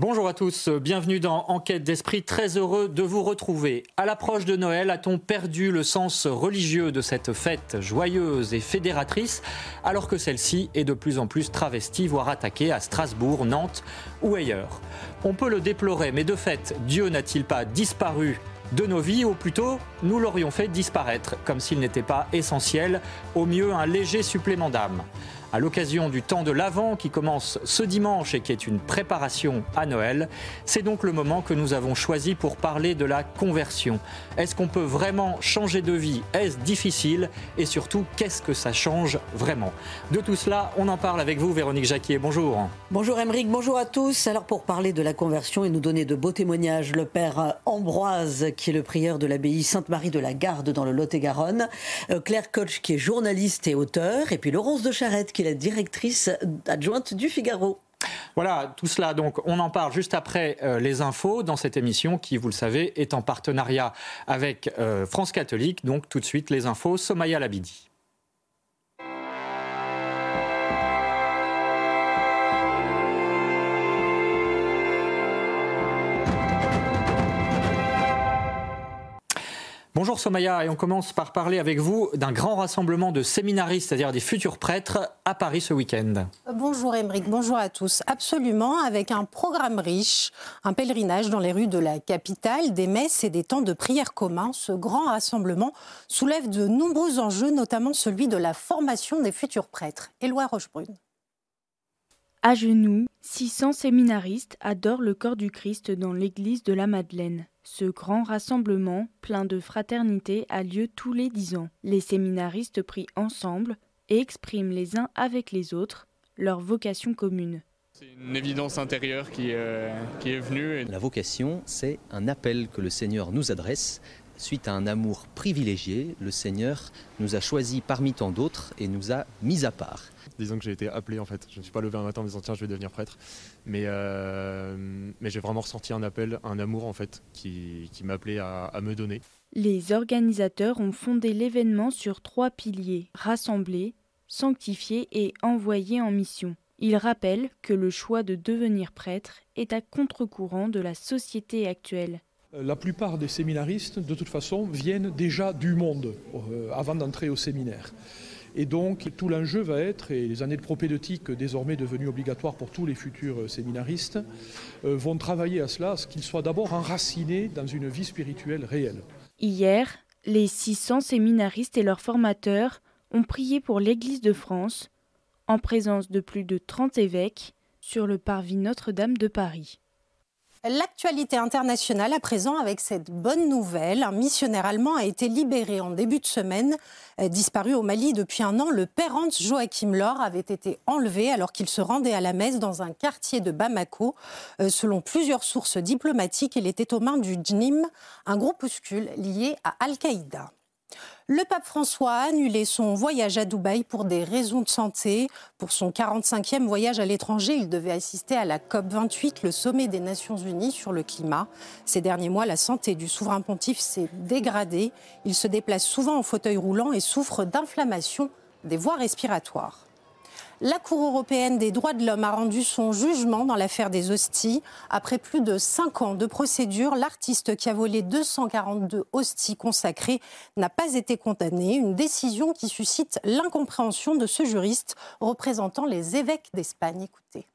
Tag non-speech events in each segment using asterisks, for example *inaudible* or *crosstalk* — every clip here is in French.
Bonjour à tous, bienvenue dans Enquête d'esprit, très heureux de vous retrouver. À l'approche de Noël, a-t-on perdu le sens religieux de cette fête joyeuse et fédératrice, alors que celle-ci est de plus en plus travestie, voire attaquée à Strasbourg, Nantes ou ailleurs? On peut le déplorer, mais de fait, Dieu n'a-t-il pas disparu de nos vies, ou plutôt nous l'aurions fait disparaître, comme s'il n'était pas essentiel, au mieux un léger supplément d'âme à l'occasion du temps de l'Avent qui commence ce dimanche et qui est une préparation à Noël. C'est donc le moment que nous avons choisi pour parler de la conversion. Est-ce qu'on peut vraiment changer de vie? Est-ce difficile? Et surtout, qu'est-ce que ça change vraiment? De tout cela, on en parle avec vous, Véronique Jacquier. Bonjour. Bonjour Émeric, bonjour à tous. Alors pour parler de la conversion et nous donner de beaux témoignages, le père Ambroise, qui est le prieur de l'abbaye Sainte-Marie de la Garde dans le Lot-et-Garonne, euh, Claire Koch, qui est journaliste et auteur, et puis Laurence de Charette, qui la directrice adjointe du Figaro. Voilà, tout cela, donc, on en parle juste après euh, les infos dans cette émission qui, vous le savez, est en partenariat avec euh, France Catholique. Donc, tout de suite, les infos, Somaya Labidi. Bonjour Somaya, et on commence par parler avec vous d'un grand rassemblement de séminaristes, c'est-à-dire des futurs prêtres, à Paris ce week-end. Bonjour Émeric, bonjour à tous. Absolument, avec un programme riche, un pèlerinage dans les rues de la capitale, des messes et des temps de prière communs, ce grand rassemblement soulève de nombreux enjeux, notamment celui de la formation des futurs prêtres. Éloi Rochebrune. À genoux, 600 séminaristes adorent le corps du Christ dans l'église de la Madeleine. Ce grand rassemblement, plein de fraternité, a lieu tous les dix ans. Les séminaristes prient ensemble et expriment les uns avec les autres leur vocation commune. C'est une évidence intérieure qui, euh, qui est venue. La vocation, c'est un appel que le Seigneur nous adresse. Suite à un amour privilégié, le Seigneur nous a choisis parmi tant d'autres et nous a mis à part. Disons que j'ai été appelé en fait. Je ne suis pas levé un matin en me disant tiens je vais devenir prêtre. Mais, euh, mais j'ai vraiment ressenti un appel, un amour en fait qui, qui m'appelait à, à me donner. Les organisateurs ont fondé l'événement sur trois piliers rassembler, sanctifier et envoyer en mission. Ils rappellent que le choix de devenir prêtre est à contre-courant de la société actuelle. La plupart des séminaristes, de toute façon, viennent déjà du monde euh, avant d'entrer au séminaire. Et donc tout l'enjeu va être, et les années de propédeutique désormais devenues obligatoires pour tous les futurs séminaristes, euh, vont travailler à cela, à ce qu'ils soient d'abord enracinés dans une vie spirituelle réelle. Hier, les 600 séminaristes et leurs formateurs ont prié pour l'Église de France, en présence de plus de 30 évêques, sur le parvis Notre-Dame de Paris. L'actualité internationale à présent avec cette bonne nouvelle. Un missionnaire allemand a été libéré en début de semaine. Euh, disparu au Mali depuis un an, le père Hans Joachim Lor avait été enlevé alors qu'il se rendait à la messe dans un quartier de Bamako. Euh, selon plusieurs sources diplomatiques, il était aux mains du JNIM, un groupuscule lié à Al-Qaïda. Le pape François a annulé son voyage à Dubaï pour des raisons de santé. Pour son 45e voyage à l'étranger, il devait assister à la COP28, le sommet des Nations Unies sur le climat. Ces derniers mois, la santé du souverain pontife s'est dégradée. Il se déplace souvent en fauteuil roulant et souffre d'inflammation des voies respiratoires. La Cour européenne des droits de l'homme a rendu son jugement dans l'affaire des hosties. Après plus de cinq ans de procédure, l'artiste qui a volé 242 hosties consacrées n'a pas été condamné. Une décision qui suscite l'incompréhension de ce juriste représentant les évêques d'Espagne. Écoutez.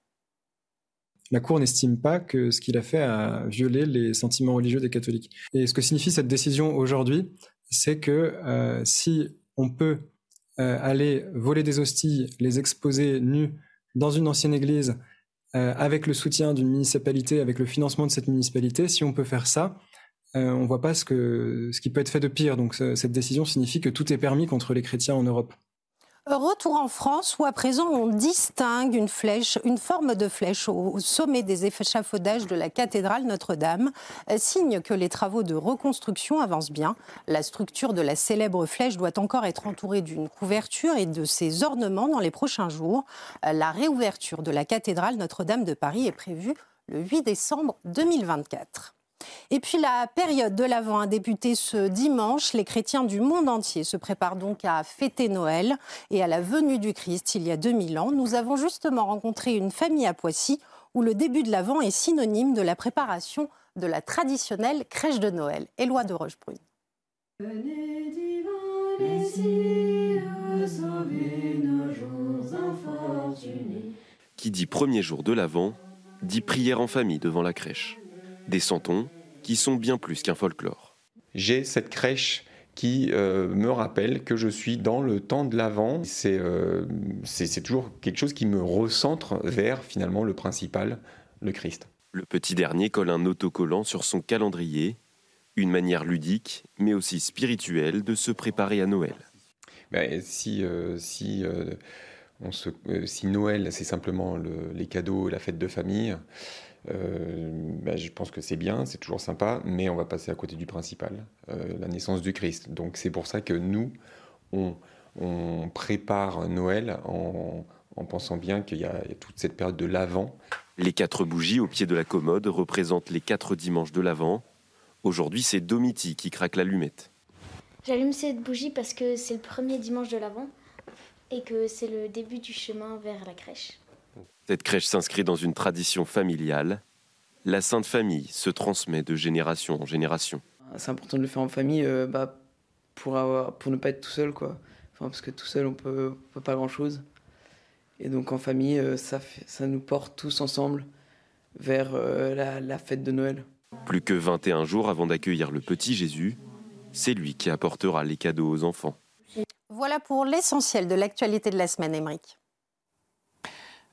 La Cour n'estime pas que ce qu'il a fait a violé les sentiments religieux des catholiques. Et ce que signifie cette décision aujourd'hui, c'est que euh, si on peut aller voler des hosties, les exposer nus dans une ancienne église, euh, avec le soutien d'une municipalité, avec le financement de cette municipalité, si on peut faire ça, euh, on ne voit pas ce qui peut être fait de pire. Donc cette décision signifie que tout est permis contre les chrétiens en Europe. Retour en France où à présent on distingue une flèche, une forme de flèche au sommet des échafaudages de la cathédrale Notre-Dame, signe que les travaux de reconstruction avancent bien. La structure de la célèbre flèche doit encore être entourée d'une couverture et de ses ornements dans les prochains jours. La réouverture de la cathédrale Notre-Dame de Paris est prévue le 8 décembre 2024. Et puis la période de l'Avent a débuté ce dimanche. Les chrétiens du monde entier se préparent donc à fêter Noël et à la venue du Christ il y a 2000 ans. Nous avons justement rencontré une famille à Poissy où le début de l'Avent est synonyme de la préparation de la traditionnelle crèche de Noël. Éloi de Rochebrune. Qui dit premier jour de l'Avent, dit prière en famille devant la crèche des santons qui sont bien plus qu'un folklore. J'ai cette crèche qui euh, me rappelle que je suis dans le temps de l'Avent. Euh, c'est toujours quelque chose qui me recentre vers finalement le principal, le Christ. Le petit dernier colle un autocollant sur son calendrier, une manière ludique mais aussi spirituelle de se préparer à Noël. Ben, si, euh, si, on se, si Noël c'est simplement les cadeaux et la fête de famille, euh, bah, je pense que c'est bien, c'est toujours sympa, mais on va passer à côté du principal, euh, la naissance du Christ. Donc c'est pour ça que nous, on, prépare Noël en, pensant bien qu'il y, a toute cette période de l'Avent. Les quatre bougies au pied de la commode représentent les quatre dimanches de l'Avent. Aujourd'hui, c'est Domiti qui craque l'allumette. J'allume cette bougie parce que c'est le premier dimanche de l'Avent et que c'est le début du chemin vers la crèche. Cette crèche s'inscrit dans une tradition familiale. La Sainte Famille se transmet de génération en génération. C'est important de le faire en famille euh, bah, pour, pour ne pas être tout seul, quoi. Enfin, parce que tout seul, on peut, peut pas grand-chose. Et donc en famille, euh, ça, ça nous porte tous ensemble vers euh, la, la fête de Noël. Plus que 21 jours avant d'accueillir le petit Jésus, c'est lui qui apportera les cadeaux aux enfants. Voilà pour l'essentiel de l'actualité de la semaine, Émeric.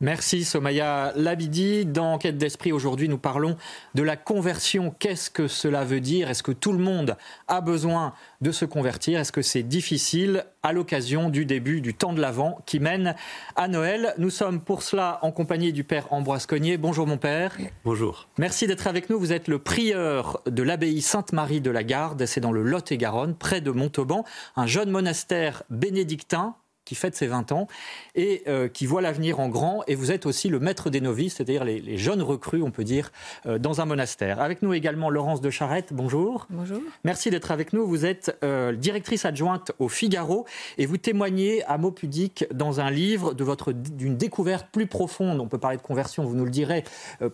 Merci Somaya Labidi. Dans Enquête d'esprit, aujourd'hui, nous parlons de la conversion. Qu'est-ce que cela veut dire? Est-ce que tout le monde a besoin de se convertir? Est-ce que c'est difficile à l'occasion du début du temps de l'Avent qui mène à Noël? Nous sommes pour cela en compagnie du Père Ambroise Cognier. Bonjour mon Père. Bonjour. Merci d'être avec nous. Vous êtes le prieur de l'abbaye Sainte-Marie de la Garde. C'est dans le Lot-et-Garonne, près de Montauban, un jeune monastère bénédictin qui fête ses 20 ans et euh, qui voit l'avenir en grand. Et vous êtes aussi le maître des novices, c'est-à-dire les, jeunes recrues, on peut dire, euh, dans un monastère. Avec nous également Laurence de Charette. Bonjour. Bonjour. Merci d'être avec nous. Vous êtes euh, directrice adjointe au Figaro et vous témoignez à mots pudiques dans un livre de votre d'une découverte plus profonde. On peut parler de conversion, vous nous le direz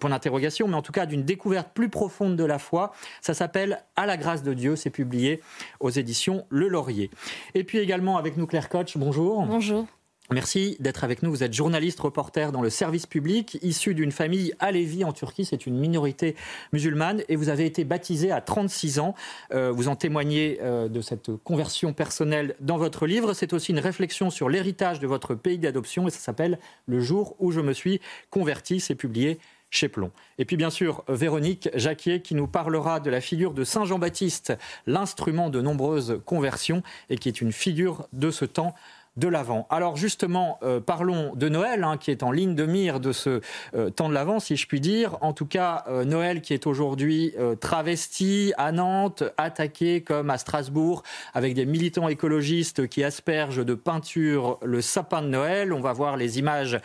pour l'interrogation, mais en tout cas d'une découverte plus profonde de la foi. Ça s'appelle À la grâce de Dieu. C'est publié aux éditions Le Laurier. Et puis également avec nous Claire Koch. Bonjour. Bonjour. Merci d'être avec nous. Vous êtes journaliste, reporter dans le service public, issu d'une famille Alevi en Turquie. C'est une minorité musulmane et vous avez été baptisé à 36 ans. Euh, vous en témoignez euh, de cette conversion personnelle dans votre livre. C'est aussi une réflexion sur l'héritage de votre pays d'adoption et ça s'appelle Le jour où je me suis converti. C'est publié chez Plomb. Et puis bien sûr, Véronique Jacquier qui nous parlera de la figure de Saint Jean-Baptiste, l'instrument de nombreuses conversions et qui est une figure de ce temps de l'Avent. Alors justement, euh, parlons de Noël, hein, qui est en ligne de mire de ce euh, temps de l'Avent, si je puis dire. En tout cas, euh, Noël qui est aujourd'hui travesti à Nantes, attaqué comme à Strasbourg, avec des militants écologistes qui aspergent de peinture le sapin de Noël. On va voir les images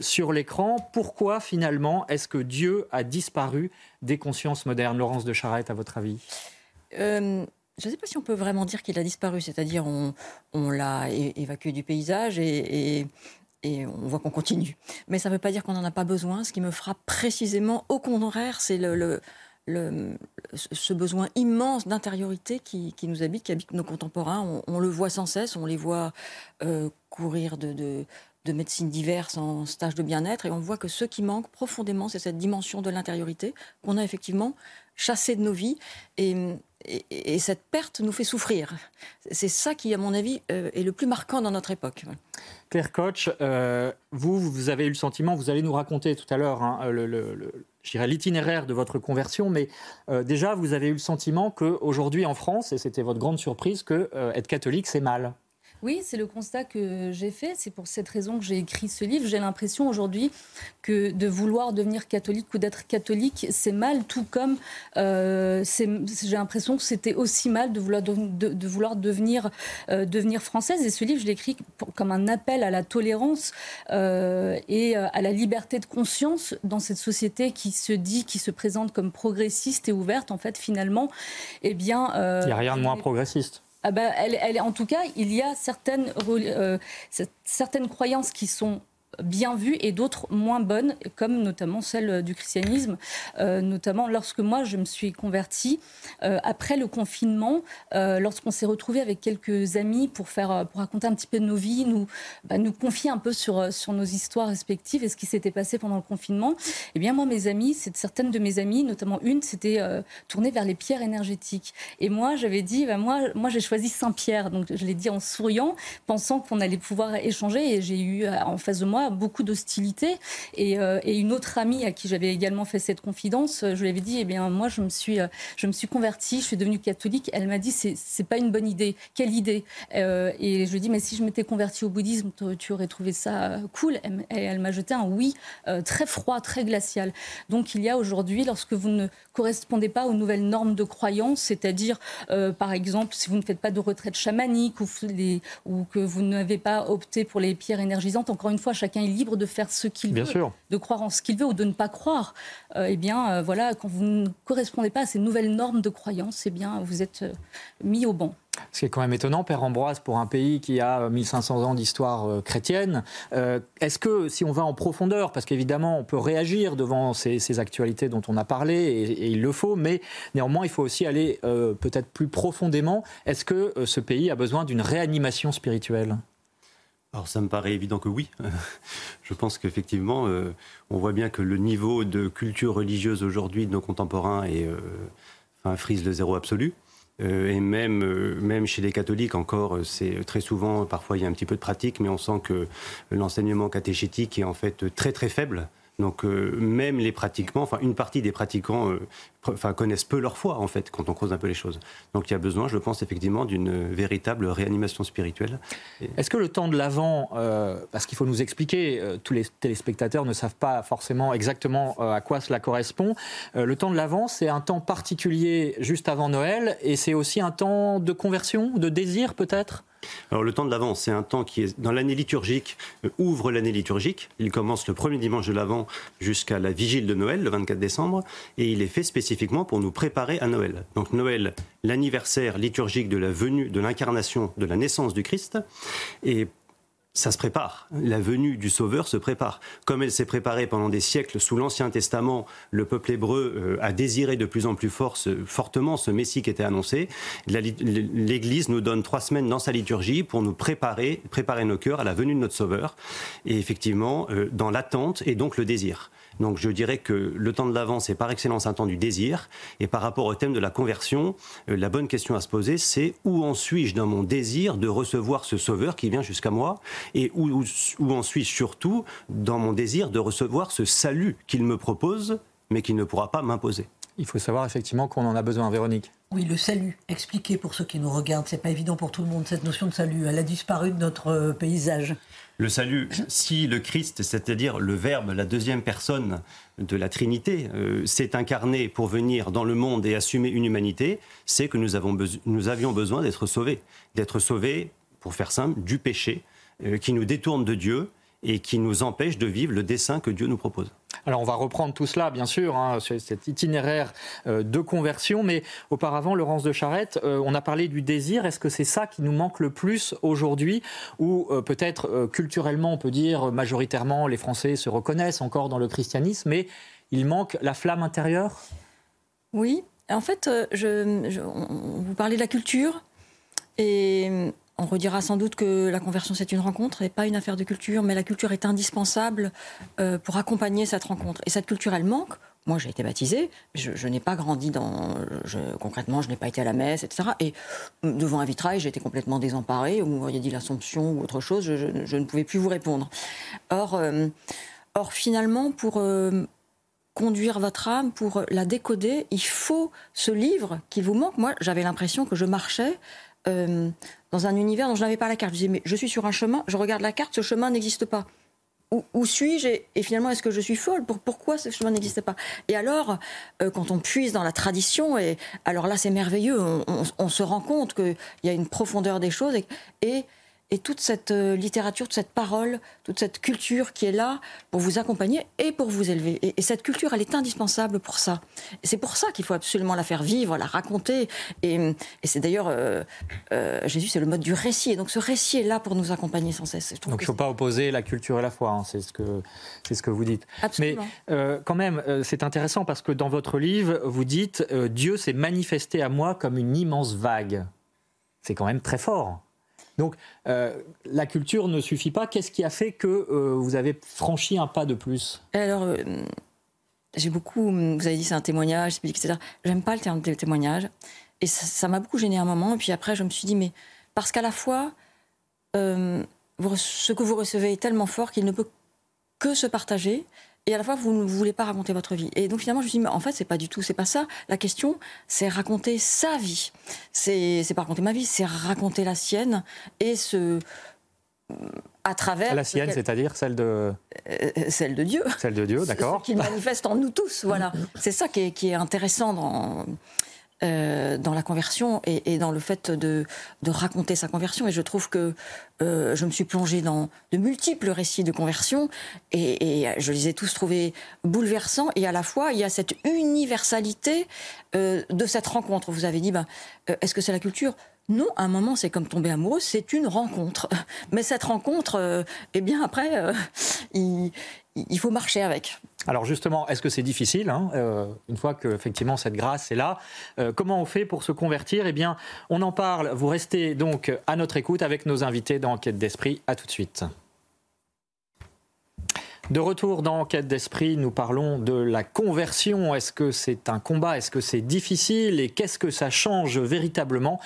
sur l'écran. Pourquoi finalement est-ce que Dieu a disparu des consciences modernes? Laurence de Charette, à votre avis? Je ne sais pas si on peut vraiment dire qu'il a disparu, c'est-à-dire on, l'a évacué du paysage et, on voit qu'on continue. Mais ça ne veut pas dire qu'on n'en a pas besoin. Ce qui me frappe précisément, au contraire, c'est ce besoin immense d'intériorité qui, nous habite, qui habite nos contemporains. On, le voit sans cesse, on les voit euh, courir de médecines diverses en stage de bien-être et on voit que ce qui manque profondément, c'est cette dimension de l'intériorité qu'on a effectivement chassée de nos vies. Et, et, cette perte nous fait souffrir. C'est ça qui, à mon avis, euh, est le plus marquant dans notre époque. Claire Koch, euh, vous, vous avez eu le sentiment, vous allez nous raconter tout à l'heure hein, l'itinéraire de votre conversion, mais euh, déjà, vous avez eu le sentiment qu'aujourd'hui en France, et c'était votre grande surprise, que être catholique, c'est mal. Oui, c'est le constat que j'ai fait. C'est pour cette raison que j'ai écrit ce livre. J'ai l'impression aujourd'hui que de vouloir devenir catholique ou d'être catholique, c'est mal, tout comme euh, j'ai l'impression que c'était aussi mal de vouloir, de, vouloir devenir, euh, devenir française. Et ce livre, je l'écris comme un appel à la tolérance euh, et à la liberté de conscience dans cette société qui se dit, qui se présente comme progressiste et ouverte. En fait, finalement, eh bien... Il n'y a rien de moins progressiste. Ah ben, en tout cas, il y a certaines, euh, certaines croyances qui sont bien vues et d'autres moins bonnes, comme notamment celle du christianisme. Euh, notamment lorsque moi, je me suis convertie, euh, après le confinement, euh, lorsqu'on s'est retrouvés avec quelques amis pour, faire, pour raconter un petit peu de nos vies, nous, bah, nous confier un peu sur, sur nos histoires respectives et ce qui s'était passé pendant le confinement, eh bien moi, mes amis, certaines de mes amies, notamment une, s'était tournée vers les pierres énergétiques. Et moi, j'avais dit, bah, moi, moi j'ai choisi Saint-Pierre. Donc je l'ai dit en souriant, pensant qu'on allait pouvoir échanger. Et j'ai eu en face de moi beaucoup d'hostilité. Euh, et, une autre amie à qui j'avais également fait cette confidence, je lui avais dit, eh bien, moi, je me suis, euh, je me suis convertie, je suis devenue catholique. Elle m'a dit, c'est pas une bonne idée. Quelle idée? Euh, Et je lui ai dit, mais si je m'étais convertie au bouddhisme, tu aurais trouvé ça cool. Et elle m'a jeté un oui très froid, très glacial. Donc, il y a aujourd'hui, lorsque vous ne correspondez pas aux nouvelles normes de croyance, c'est-à-dire, par exemple, si vous ne faites pas de retraite chamanique ou, ou que vous n'avez pas opté pour les pierres énergisantes, encore une fois, chacun est libre de faire ce qu'il veut, de croire en ce qu'il veut ou de ne pas croire. Euh, eh bien, euh, voilà, quand vous ne correspondez pas à ces nouvelles normes de croyance, eh bien, vous êtes euh, mis au banc. Ce qui est quand même étonnant, Père Ambroise, pour un pays qui a 1500 ans d'histoire chrétienne, est-ce que si on va en profondeur, parce qu'évidemment on peut réagir devant ces, actualités dont on a parlé, et, il le faut, mais néanmoins il faut aussi aller peut-être plus profondément, est-ce que ce pays a besoin d'une réanimation spirituelle? Alors ça me paraît évident que oui. *laughs* Je pense qu'effectivement, euh, on voit bien que le niveau de culture religieuse aujourd'hui de nos contemporains est, euh, enfin, frise le zéro absolu. Euh, et même, même chez les catholiques, encore, c'est très souvent, parfois il y a un petit peu de pratique, mais on sent que l'enseignement catéchétique est en fait très très faible. Donc même les pratiquants, enfin une partie des pratiquants enfin, connaissent peu leur foi, en fait, quand on creuse un peu les choses. Donc il y a besoin, je pense, effectivement, d'une véritable réanimation spirituelle. Est-ce que le temps de l'Avent, euh, parce qu'il faut nous expliquer, euh, tous les téléspectateurs ne savent pas forcément exactement euh, à quoi cela correspond, le temps de l'Avent, c'est un temps particulier juste avant Noël, et c'est aussi un temps de conversion, de désir peut-être? Alors le temps de l'Avent, c'est un temps qui est dans l'année liturgique, ouvre l'année liturgique. Il commence le premier dimanche de l'Avent jusqu'à la vigile de Noël, le 24 décembre, et il est fait spécifiquement pour nous préparer à Noël. Donc Noël, l'anniversaire liturgique de la venue, de l'incarnation, de la naissance du Christ. Et ça se prépare. La venue du Sauveur se prépare. Comme elle s'est préparée pendant des siècles sous l'Ancien Testament, le peuple hébreu euh, a désiré de plus en plus fort fortement ce Messie qui était annoncé. L'Église nous donne trois semaines dans sa liturgie pour nous préparer, préparer nos cœurs à la venue de notre Sauveur. Et effectivement, euh, dans l'attente et donc le désir. Donc je dirais que le temps de l'avance c'est par excellence un temps du désir. Et par rapport au thème de la conversion, euh, la bonne question à se poser, c'est où en suis-je dans mon désir de recevoir ce sauveur qui vient jusqu'à moi? Et où, où, en suis-je surtout dans mon désir de recevoir ce salut qu'il me propose, mais qu'il ne pourra pas m'imposer? Il faut savoir effectivement qu'on en a besoin, Véronique. Oui, le salut. Expliquez pour ceux qui nous regardent, c'est pas évident pour tout le monde cette notion de salut. Elle a disparu de notre euh, paysage. Le salut, si le Christ, c'est-à-dire le Verbe, la deuxième personne de la Trinité, euh, s'est incarné pour venir dans le monde et assumer une humanité, c'est que nous, avions besoin d'être sauvés. D'être sauvés, pour faire simple, du péché euh, qui nous détourne de Dieu et qui nous empêche de vivre le dessein que Dieu nous propose. Alors on va reprendre tout cela, bien sûr, hein, cet itinéraire euh, de conversion, mais auparavant, Laurence de Charette, euh, on a parlé du désir. Est-ce que c'est ça qui nous manque le plus aujourd'hui? Ou euh, peut-être culturellement, on peut dire majoritairement, les Français se reconnaissent encore dans le christianisme, mais il manque la flamme intérieure? Oui, en fait, je, vous parlez de la culture, et on redira sans doute que la conversion, c'est une rencontre et pas une affaire de culture, mais la culture est indispensable euh, pour accompagner cette rencontre. Et cette culture, elle manque. Moi, j'ai été baptisée, je, n'ai pas grandi dans. concrètement, je n'ai pas été à la messe, etc. Et devant un vitrail, j'étais complètement désemparée. Vous m'auriez dit l'Assomption ou autre chose, je, ne pouvais plus vous répondre. Or, euh, or finalement, pour. Euh, conduire votre âme, pour la décoder, il faut ce livre qui vous manque. Moi, j'avais l'impression que je marchais dans un univers dont je n'avais pas la carte. Je disais, mais je suis sur un chemin, je regarde la carte, ce chemin n'existe pas. Où, suis-je et, finalement est-ce que je suis folle Pourquoi ce chemin n'existe pas? Et alors, quand on puise dans la tradition, et alors là c'est merveilleux, on, se rend compte qu'il y a une profondeur des choses et toute cette euh, littérature, toute cette parole, toute cette culture qui est là pour vous accompagner et pour vous élever. Et, cette culture, elle est indispensable pour ça. Et c'est pour ça qu'il faut absolument la faire vivre, la raconter. Et, c'est d'ailleurs, euh, euh, Jésus, c'est le mode du récit. Et donc ce récit est là pour nous accompagner sans cesse. Donc il ne faut pas opposer la culture et la foi, hein. c'est ce, que, ce que vous dites. Absolument. Mais quand même, c'est intéressant parce que dans votre livre, vous dites Dieu s'est manifesté à moi comme une immense vague. C'est quand même très fort. Donc euh, la culture ne suffit pas. Qu'est-ce qui a fait que euh, vous avez franchi un pas de plus? Alors, euh, j'ai beaucoup, vous avez dit c'est un témoignage, etc. J'aime pas le terme de témoignage. Et ça m'a beaucoup gêné un moment. Et puis après, je me suis dit, mais parce qu'à la fois, ce que vous recevez est tellement fort qu'il ne peut que se partager et à la fois vous ne voulez pas raconter votre vie. Et donc finalement je me suis dit mais en fait c'est pas du tout, c'est pas ça. La question c'est raconter sa vie. C'est c'est pas raconter ma vie, c'est raconter la sienne et ce à travers la sienne, c'est-à-dire celle de euh, celle de Dieu. Celle de Dieu, d'accord. Qui manifeste en nous tous, voilà. c'est ça qui est, qui est intéressant dans euh, dans la conversion et, dans le fait de, raconter sa conversion. Et je trouve que euh, je me suis plongée dans de multiples récits de conversion et, je les ai tous trouvés bouleversants. Et à la fois, il y a cette universalité euh, de cette rencontre. Vous avez dit, ben, est-ce que c'est la culture? Non, à un moment, c'est comme tomber amoureux, c'est une rencontre. *laughs* Mais cette rencontre, eh bien, après, il, il faut marcher avec. Alors justement, est-ce que c'est difficile hein, euh, une fois que effectivement cette grâce est là euh, Comment on fait pour se convertir? Eh bien, on en parle. Vous restez donc à notre écoute avec nos invités dans Enquête d'esprit. À tout de suite. De retour dans Enquête d'esprit, nous parlons de la conversion. Est-ce que c'est un combat? Est-ce que c'est difficile? Et qu'est-ce que ça change véritablement?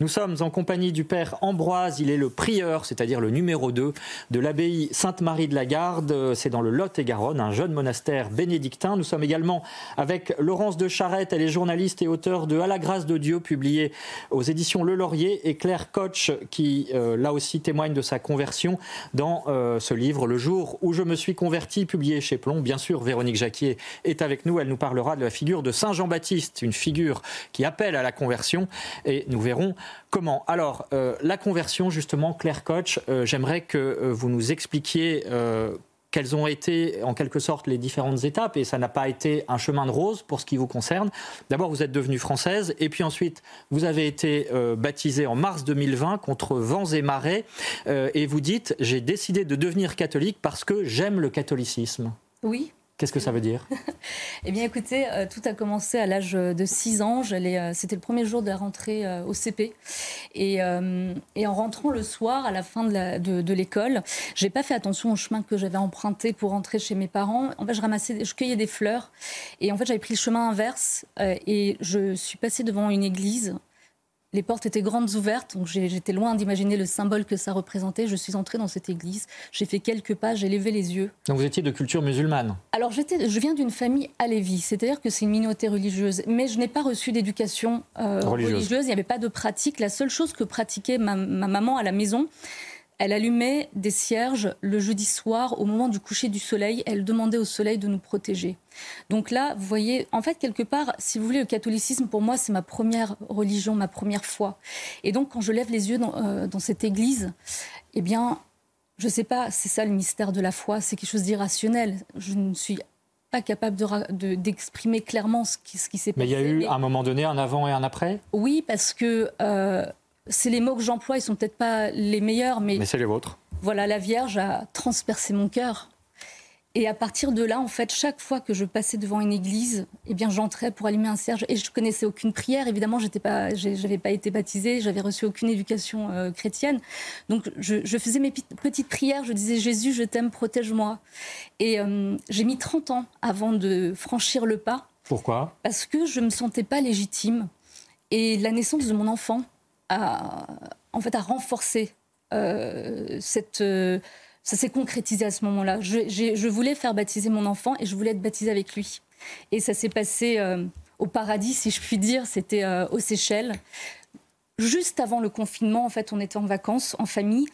Nous sommes en compagnie du Père Ambroise. Il est le prieur, c'est-à-dire le numéro 2 de l'abbaye Sainte-Marie de la Garde. C'est dans le Lot-et-Garonne, un jeune monastère bénédictin. Nous sommes également avec Laurence de Charette. Elle est journaliste et auteure de À la grâce de Dieu, publié aux éditions Le Laurier. Et Claire Koch, qui euh, là aussi témoigne de sa conversion dans euh, ce livre, Le jour où je me suis converti, publié chez Plomb. Bien sûr, Véronique Jacquier est avec nous. Elle nous parlera de la figure de Saint Jean-Baptiste, une figure qui appelle à la conversion. Et nous verrons comment. Alors, euh, la conversion, justement, Claire Koch, euh, j'aimerais que euh, vous nous expliquiez quelles ont été en quelque sorte les différentes étapes et ça n'a pas été un chemin de rose pour ce qui vous concerne. D'abord, vous êtes devenue française et puis ensuite, vous avez été euh, baptisée en mars 2020 contre vents et marées euh, et vous dites j'ai décidé de devenir catholique parce que j'aime le catholicisme. Oui, Qu'est-ce que ça veut dire *laughs* Eh bien, écoutez, euh, tout a commencé à l'âge de 6 ans. Euh, c'était le premier jour de la rentrée euh, au CP. Et, en rentrant le soir, à la fin de, de, l'école, j'ai pas fait attention au chemin que j'avais emprunté pour rentrer chez mes parents. En fait, je ramassais, je cueillais des fleurs. Et en fait, j'avais pris le chemin inverse. et je suis passée devant une église les portes étaient grandes ouvertes, donc j'étais loin d'imaginer le symbole que ça représentait. Je suis entrée dans cette église, j'ai fait quelques pas, j'ai levé les yeux. Donc vous étiez de culture musulmane Alors je viens d'une famille alévi, c'est-à-dire que c'est une minorité religieuse, mais je n'ai pas reçu d'éducation euh, religieuse. il n'y avait pas de pratique. La seule chose que pratiquait ma maman à la maison, elle allumait des cierges le jeudi soir au moment du coucher du soleil. Elle demandait au soleil de nous protéger. Donc là, vous voyez, en fait, quelque part, si vous voulez, le catholicisme, pour moi, c'est ma première religion, ma première foi. Et donc, quand je lève les yeux dans, euh, cette église, eh bien, je ne sais pas, c'est ça le mystère de la foi, c'est quelque chose d'irrationnel. Je ne suis pas capable d'exprimer clairement ce qui, ce qui s'est passé. Mais il y a eu, à un moment donné, un avant et un après? Oui, parce que... Euh, c'est les mots que j'emploie, ils sont peut-être pas les meilleurs, mais. Mais c'est les vôtres. Voilà, la Vierge a transpercé mon cœur. Et à partir de là, en fait, chaque fois que je passais devant une église, eh bien, j'entrais pour allumer un cierge. Et je connaissais aucune prière. Évidemment, j'étais pas, j'avais pas été baptisée, j'avais reçu aucune éducation euh, chrétienne. Donc, je, faisais mes petites prières. Je disais Jésus, je t'aime, protège-moi. Et euh, j'ai mis 30 ans avant de franchir le pas. Pourquoi? Parce que je me sentais pas légitime. Et la naissance de mon enfant à, en fait, à renforcer euh, cette. Euh, ça s'est concrétisé à ce moment-là. Je, voulais faire baptiser mon enfant et je voulais être baptisée avec lui. Et ça s'est passé euh, au paradis, si je puis dire. C'était aux Seychelles. juste avant le confinement, en fait, on était en vacances, en famille,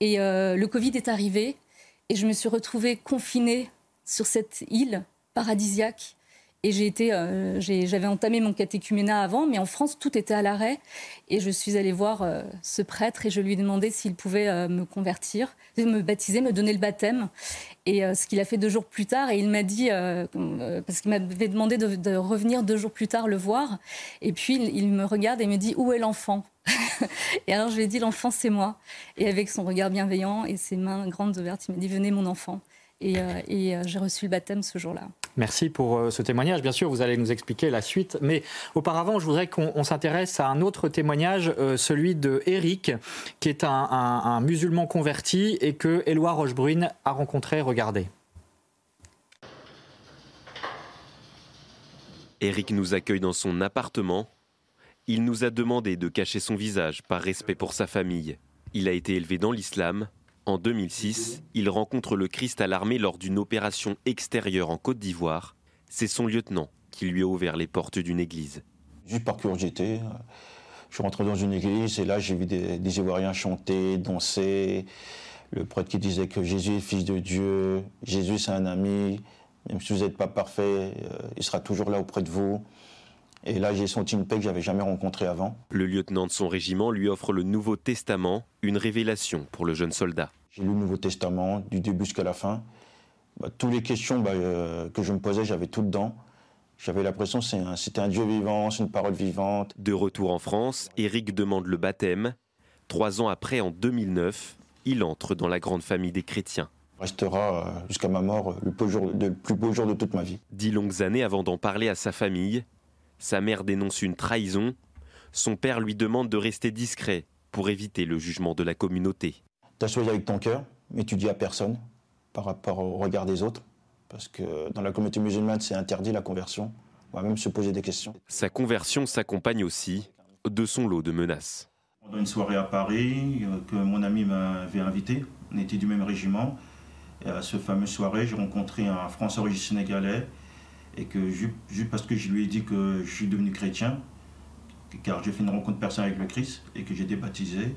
et le Covid est arrivé, et je me suis retrouvée confinée sur cette île paradisiaque et euh, j'avais entamé mon catéchuménat avant, mais en France, tout était à l'arrêt. Et je suis allée voir euh, ce prêtre et je lui ai demandé s'il pouvait euh, me convertir, me baptiser, me donner le baptême. Et ce qu'il a fait deux jours plus tard, et il m'a dit, parce qu'il m'avait demandé de, revenir deux jours plus tard le voir. Et puis il, me regarde et me dit, où est l'enfant? *laughs* Et alors je lui ai dit, l'enfant, c'est moi. Et avec son regard bienveillant et ses mains grandes ouvertes, il m'a dit, venez mon enfant. Et j'ai reçu le baptême ce jour-là. Merci pour euh, ce témoignage. Bien sûr, vous allez nous expliquer la suite. Mais auparavant, je voudrais qu'on s'intéresse à un autre témoignage, euh, celui de Eric, qui est un, musulman converti et que Éloi Rochebrune a rencontré. Regardez. Eric nous accueille dans son appartement. Il nous a demandé de cacher son visage par respect pour sa famille. Il a été élevé dans l'islam en 2006, il rencontre le Christ à l'armée lors d'une opération extérieure en Côte d'Ivoire. C'est son lieutenant qui lui a ouvert les portes d'une église. Juste par curiosité, je suis rentré dans une église et là j'ai vu des, Ivoiriens chanter, danser. Le prêtre qui disait que Jésus est fils de Dieu, Jésus c'est un ami, même si vous n'êtes pas parfait, euh, il sera toujours là auprès de vous. Et là, j'ai senti une paix que j'avais jamais rencontrée avant. Le lieutenant de son régiment lui offre le Nouveau Testament, une révélation pour le jeune soldat. J'ai lu le Nouveau Testament du début jusqu'à la fin. Bah, toutes les questions bah, euh, que je me posais, j'avais tout dedans. J'avais l'impression que c'était un Dieu vivant, c'est une parole vivante. De retour en France, Éric demande le baptême. Trois ans après, en 2009, il entre dans la grande famille des chrétiens. Restera euh, jusqu'à ma mort le, le plus beau jour de toute ma vie. Dix longues années avant d'en parler à sa famille, sa mère dénonce une trahison. Son père lui demande de rester discret pour éviter le jugement de la communauté. Tu as choisi avec ton cœur, mais tu dis à personne par rapport au regard des autres. Parce que dans la communauté musulmane, c'est interdit la conversion. On va même se poser des questions. Sa conversion s'accompagne aussi de son lot de menaces. Pendant une soirée à Paris, euh, que mon ami m'avait invité, on était du même régiment. Et à ce fameux soirée, j'ai rencontré un Français origine sénégalais et que juste parce que je lui ai dit que je suis devenu chrétien, car j'ai fait une rencontre personnelle avec le Christ et que j'étais baptisé,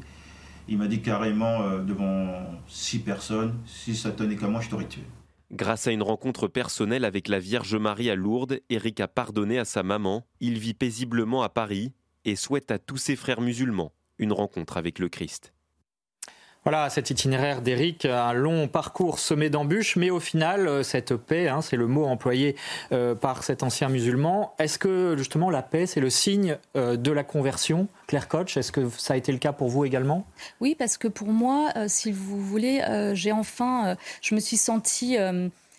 il m'a dit carrément euh, devant six personnes, si ça tenait qu'à moi, je t'aurais tué. Grâce à une rencontre personnelle avec la Vierge Marie à Lourdes, Eric a pardonné à sa maman. Il vit paisiblement à Paris et souhaite à tous ses frères musulmans une rencontre avec le Christ. Voilà, cet itinéraire d'Éric, un long parcours semé d'embûches, mais au final, euh, cette paix, hein, c'est le mot employé euh, par cet ancien musulman. Est-ce que justement la paix, c'est le signe euh, de la conversion Claire Koch, est-ce que ça a été le cas pour vous également? Oui, parce que pour moi, si vous voulez, j'ai enfin, je me suis sentie...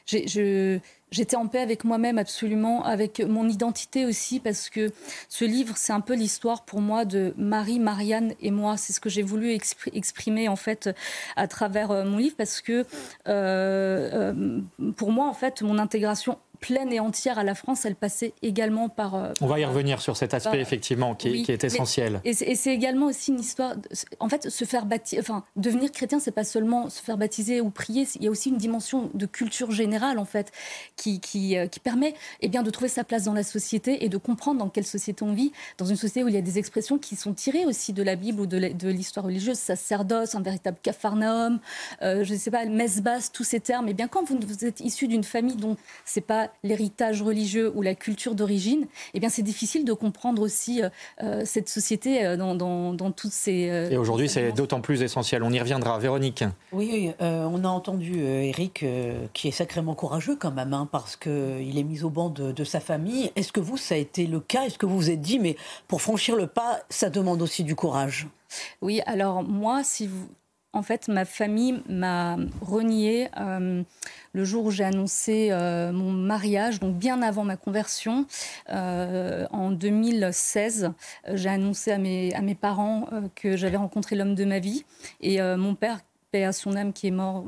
je, j'étais en paix avec moi-même absolument, avec mon identité aussi, parce que ce livre, c'est un peu l'histoire pour moi de Marie, Marianne et moi. C'est ce que j'ai voulu exprimer en fait à travers euh, mon livre, parce que euh, euh, pour moi, en fait, mon intégration pleine et entière à la France, elle passait également par. Euh, On va y revenir sur cet aspect, effectivement, qui, est essentiel. et c'est également aussi une histoire. en fait, se faire baptiser. Enfin, devenir chrétien, c'est pas seulement se faire baptiser ou prier, il y a aussi une dimension de culture générale, en fait, qui, qui, euh, qui permet eh bien, de trouver sa place dans la société et de comprendre dans quelle société on vit. Dans une société où il y a des expressions qui sont tirées aussi de la Bible ou de l'histoire religieuse, sacerdoce, un véritable capharnaüm, euh, je ne sais pas, messe basse, tous ces termes. Et eh bien, quand vous, vous êtes issu d'une famille dont c'est pas l'héritage religieux ou la culture d'origine, eh bien c'est difficile de comprendre aussi euh, euh, cette société euh, dans, dans, toutes ces... Et aujourd'hui, c'est d'autant plus essentiel. On y reviendra. Véronique. Oui, on a entendu Eric, qui est sacrément courageux quand même, hein, parce qu'il est mis au banc de, de sa famille. Est-ce que vous, ça a été le cas? Est-ce que vous vous êtes dit, mais pour franchir le pas, ça demande aussi du courage? Oui, alors moi, si vous, en fait, ma famille m'a renié euh, le jour où j'ai annoncé euh, mon mariage, donc bien avant ma conversion. Euh, en 2016, j'ai annoncé à mes, à mes parents que j'avais rencontré l'homme de ma vie. Et mon père, paix à son âme, qui est mort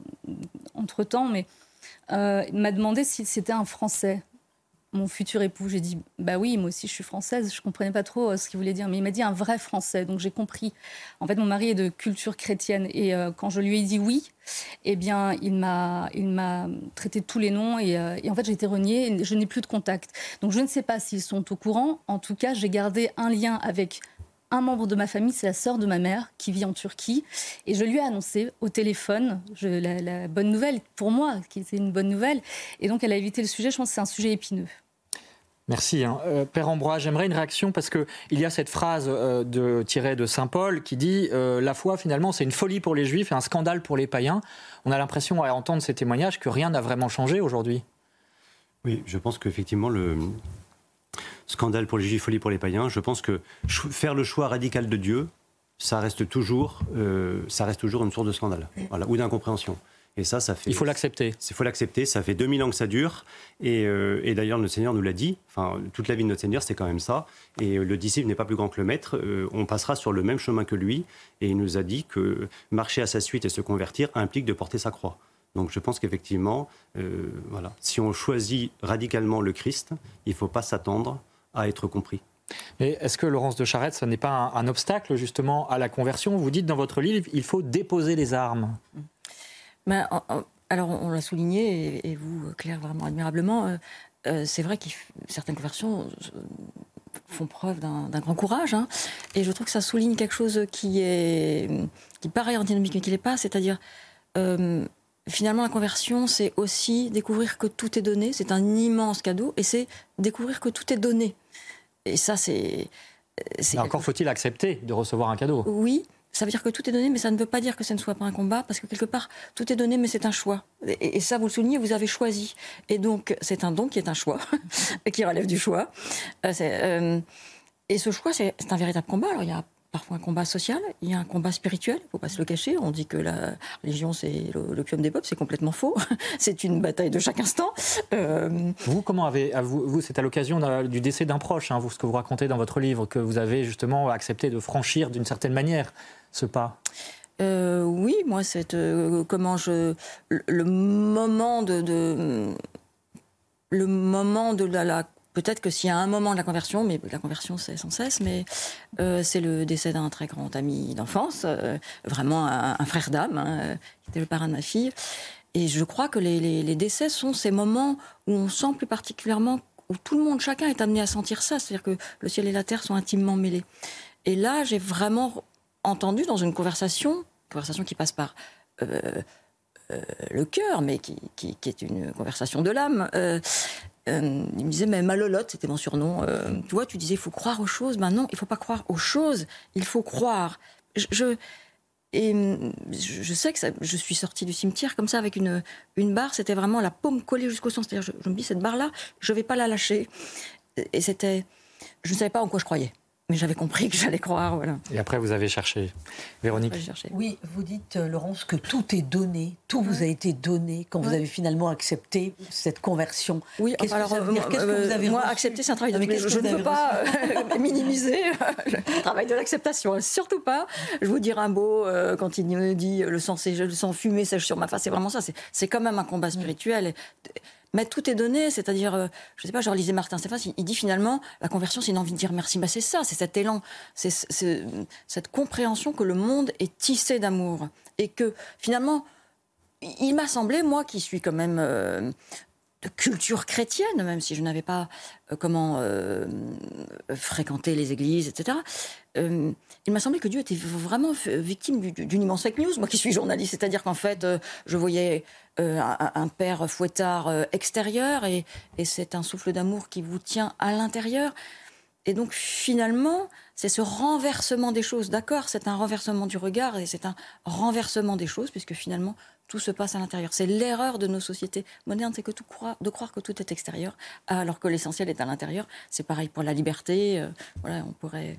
entre-temps, mais m'a demandé si c'était un Français mon futur époux, j'ai dit bah oui, moi aussi je suis française. Je comprenais pas trop euh, ce qu'il voulait dire, mais il m'a dit un vrai français. Donc j'ai compris. En fait, mon mari est de culture chrétienne et euh, quand je lui ai dit oui, eh bien, il m'a il m'a traité tous les noms et, euh, et en fait j'ai été reniée. Et je n'ai plus de contact. Donc je ne sais pas s'ils sont au courant. En tout cas, j'ai gardé un lien avec un membre de ma famille, c'est la sœur de ma mère qui vit en Turquie. Et je lui ai annoncé au téléphone la, bonne nouvelle, pour moi, qui était une bonne nouvelle. Et donc, elle a évité le sujet. Je pense que c'est un sujet épineux. Merci. Hein. Euh, Père Ambroise, j'aimerais une réaction parce qu'il y a cette phrase euh, de, tirée de Saint Paul qui dit euh, La foi, finalement, c'est une folie pour les juifs et un scandale pour les païens. On a l'impression, à entendre ces témoignages, que rien n'a vraiment changé aujourd'hui. Oui, je pense qu'effectivement, le scandale pour les juifs, folie pour les païens, je pense que faire le choix radical de Dieu, ça reste toujours, une source de scandale ou d'incompréhension. Et ça, ça fait. Il faut l'accepter. Il faut l'accepter. Ça fait 2000 ans que ça dure. Et, euh, et d'ailleurs, notre Seigneur nous l'a dit. Enfin, toute la vie de notre Seigneur, c'est quand même ça. Et euh, le disciple n'est pas plus grand que le maître. Euh, on passera sur le même chemin que lui. Et il nous a dit que marcher à sa suite et se convertir implique de porter sa croix. Donc je pense qu'effectivement, voilà, si on choisit radicalement le Christ, il ne faut pas s'attendre à être compris. Mais est-ce que Laurence de Charette, ce n'est pas un, un, obstacle justement à la conversion? Vous dites dans votre livre, il faut déposer les armes. Alors, on l'a souligné, et, vous, Claire, vraiment admirablement, euh, euh, c'est vrai que certaines conversions euh, font preuve d'un grand courage. Hein. et je trouve que ça souligne quelque chose qui, est, qui paraît antinomique, mais qui n'est pas, c'est-à-dire. finalement, la conversion, c'est aussi découvrir que tout est donné. C'est un immense cadeau, et c'est découvrir que tout est donné. Et ça, c'est. Encore faut-il accepter de recevoir un cadeau. Oui, ça veut dire que tout est donné, mais ça ne veut pas dire que ce ne soit pas un combat, parce que quelque part, tout est donné, mais c'est un choix. Et, ça, vous le soulignez, vous avez choisi. Et donc, c'est un don qui est un choix, *laughs* qui relève du choix. Euh, euh, et ce choix, c'est un véritable combat. Alors, il y a parfois un combat social, il y a un combat spirituel, il ne faut pas se le cacher. On dit que la religion, c'est l'opium des peuples, c'est complètement faux. *laughs* c'est une bataille de chaque instant. Euh, vous, comment avez, vous, vous c'est à l'occasion du décès d'un proche, hein, vous, ce que vous racontez dans votre livre, que vous avez justement accepté de franchir d'une certaine manière ce pas? Euh, oui, moi, c'est euh, comment je le, moment de, le moment de la, peut-être que s'il y a un moment de la conversion, mais la conversion c'est sans cesse, mais euh, c'est le décès d'un très grand ami d'enfance, vraiment un, frère d'âme, hein, qui était le parrain de ma fille. Et je crois que les, décès sont ces moments où on sent plus particulièrement, où tout le monde, chacun est amené à sentir ça, c'est-à-dire que le ciel et la terre sont intimement mêlés. Et là, j'ai vraiment entendu dans une conversation, conversation qui passe par euh, euh, le cœur, mais qui, est une conversation de l'âme. Euh, il me disait, mais Malolotte, c'était mon surnom. tu vois, tu disais, il faut croire aux choses. Ben non, il faut pas croire aux choses, il faut croire. Je, et je, sais que je suis sortie du cimetière comme ça avec une, une barre. C'était vraiment la paume collée jusqu'au sang. C'est-à-dire, je, je, me dis, cette barre-là, je vais pas la lâcher. Et c'était. Je ne savais pas en quoi je croyais mais j'avais compris que j'allais croire. Voilà. Et après, vous avez cherché. Véronique Oui, vous dites, euh, Laurence, que tout est donné. Tout vous a été donné quand vous avez finalement accepté cette conversion. Oui, alors, que Qu'est-ce que vous euh, avez Moi, accepter, c'est un travail de... je, je ne peux pas euh, *laughs* minimiser le travail de l'acceptation. Surtout pas. Je vous dire un mot quand il me dit le sang, le sang fumé sèche sur ma face. C'est vraiment ça. C'est quand même un combat spirituel. Mais tout est donné, c'est-à-dire, euh, je ne sais pas, genre lisais Martin Stéphane, il, dit finalement, la conversion, c'est une envie de dire merci. Bah, c'est ça, c'est cet élan, c'est cette compréhension que le monde est tissé d'amour. Et que finalement, il m'a semblé, moi qui suis quand même euh, culture chrétienne, même si je n'avais pas euh, comment euh, fréquenter les églises, etc. Euh, il m'a semblé que Dieu était vraiment victime d'une immense fake news. Moi qui suis journaliste, c'est-à-dire qu'en fait, je voyais un, père fouettard extérieur et, et c'est un souffle d'amour qui vous tient à l'intérieur. Et donc finalement, c'est ce renversement des choses. D'accord, c'est un renversement du regard et c'est un renversement des choses, puisque finalement, tout se passe à l'intérieur. C'est l'erreur de nos sociétés modernes, c'est que tout de croire que tout est extérieur, alors que l'essentiel est à l'intérieur. C'est pareil pour la liberté. Euh, voilà, on pourrait.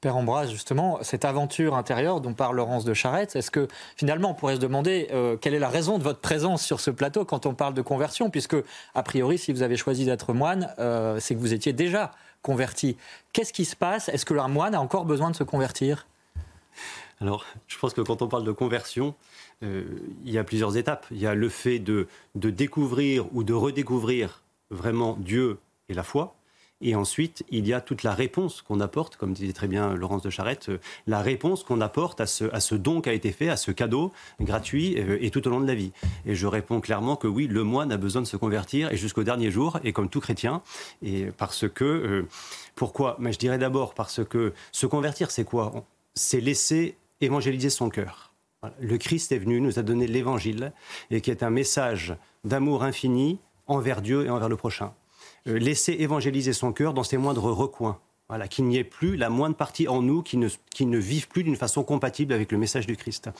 Père Ambroise, justement, cette aventure intérieure dont parle Laurence de Charette, est-ce que finalement on pourrait se demander euh, quelle est la raison de votre présence sur ce plateau quand on parle de conversion? Puisque, a priori, si vous avez choisi d'être moine, euh, c'est que vous étiez déjà converti. Qu'est-ce qui se passe? Est-ce que un moine a encore besoin de se convertir? Alors, je pense que quand on parle de conversion, euh, il y a plusieurs étapes. Il y a le fait de, découvrir ou de redécouvrir vraiment Dieu et la foi. Et ensuite, il y a toute la réponse qu'on apporte, comme disait très bien Laurence de Charette, euh, la réponse qu'on apporte à ce, don qui a été fait, à ce cadeau gratuit euh, et tout au long de la vie. Et je réponds clairement que oui, le moine a besoin de se convertir et jusqu'au dernier jour, et comme tout chrétien, et parce que, pourquoi? Mais Je dirais d'abord parce que se convertir, c'est quoi? C'est laisser évangéliser son cœur. Le Christ est venu, nous a donné l'évangile, et qui est un message d'amour infini envers Dieu et envers le prochain. Euh, laisser évangéliser son cœur dans ses moindres recoins. Voilà, qu'il n'y ait plus la moindre partie en nous qui ne, qui ne vive plus d'une façon compatible avec le message du Christ.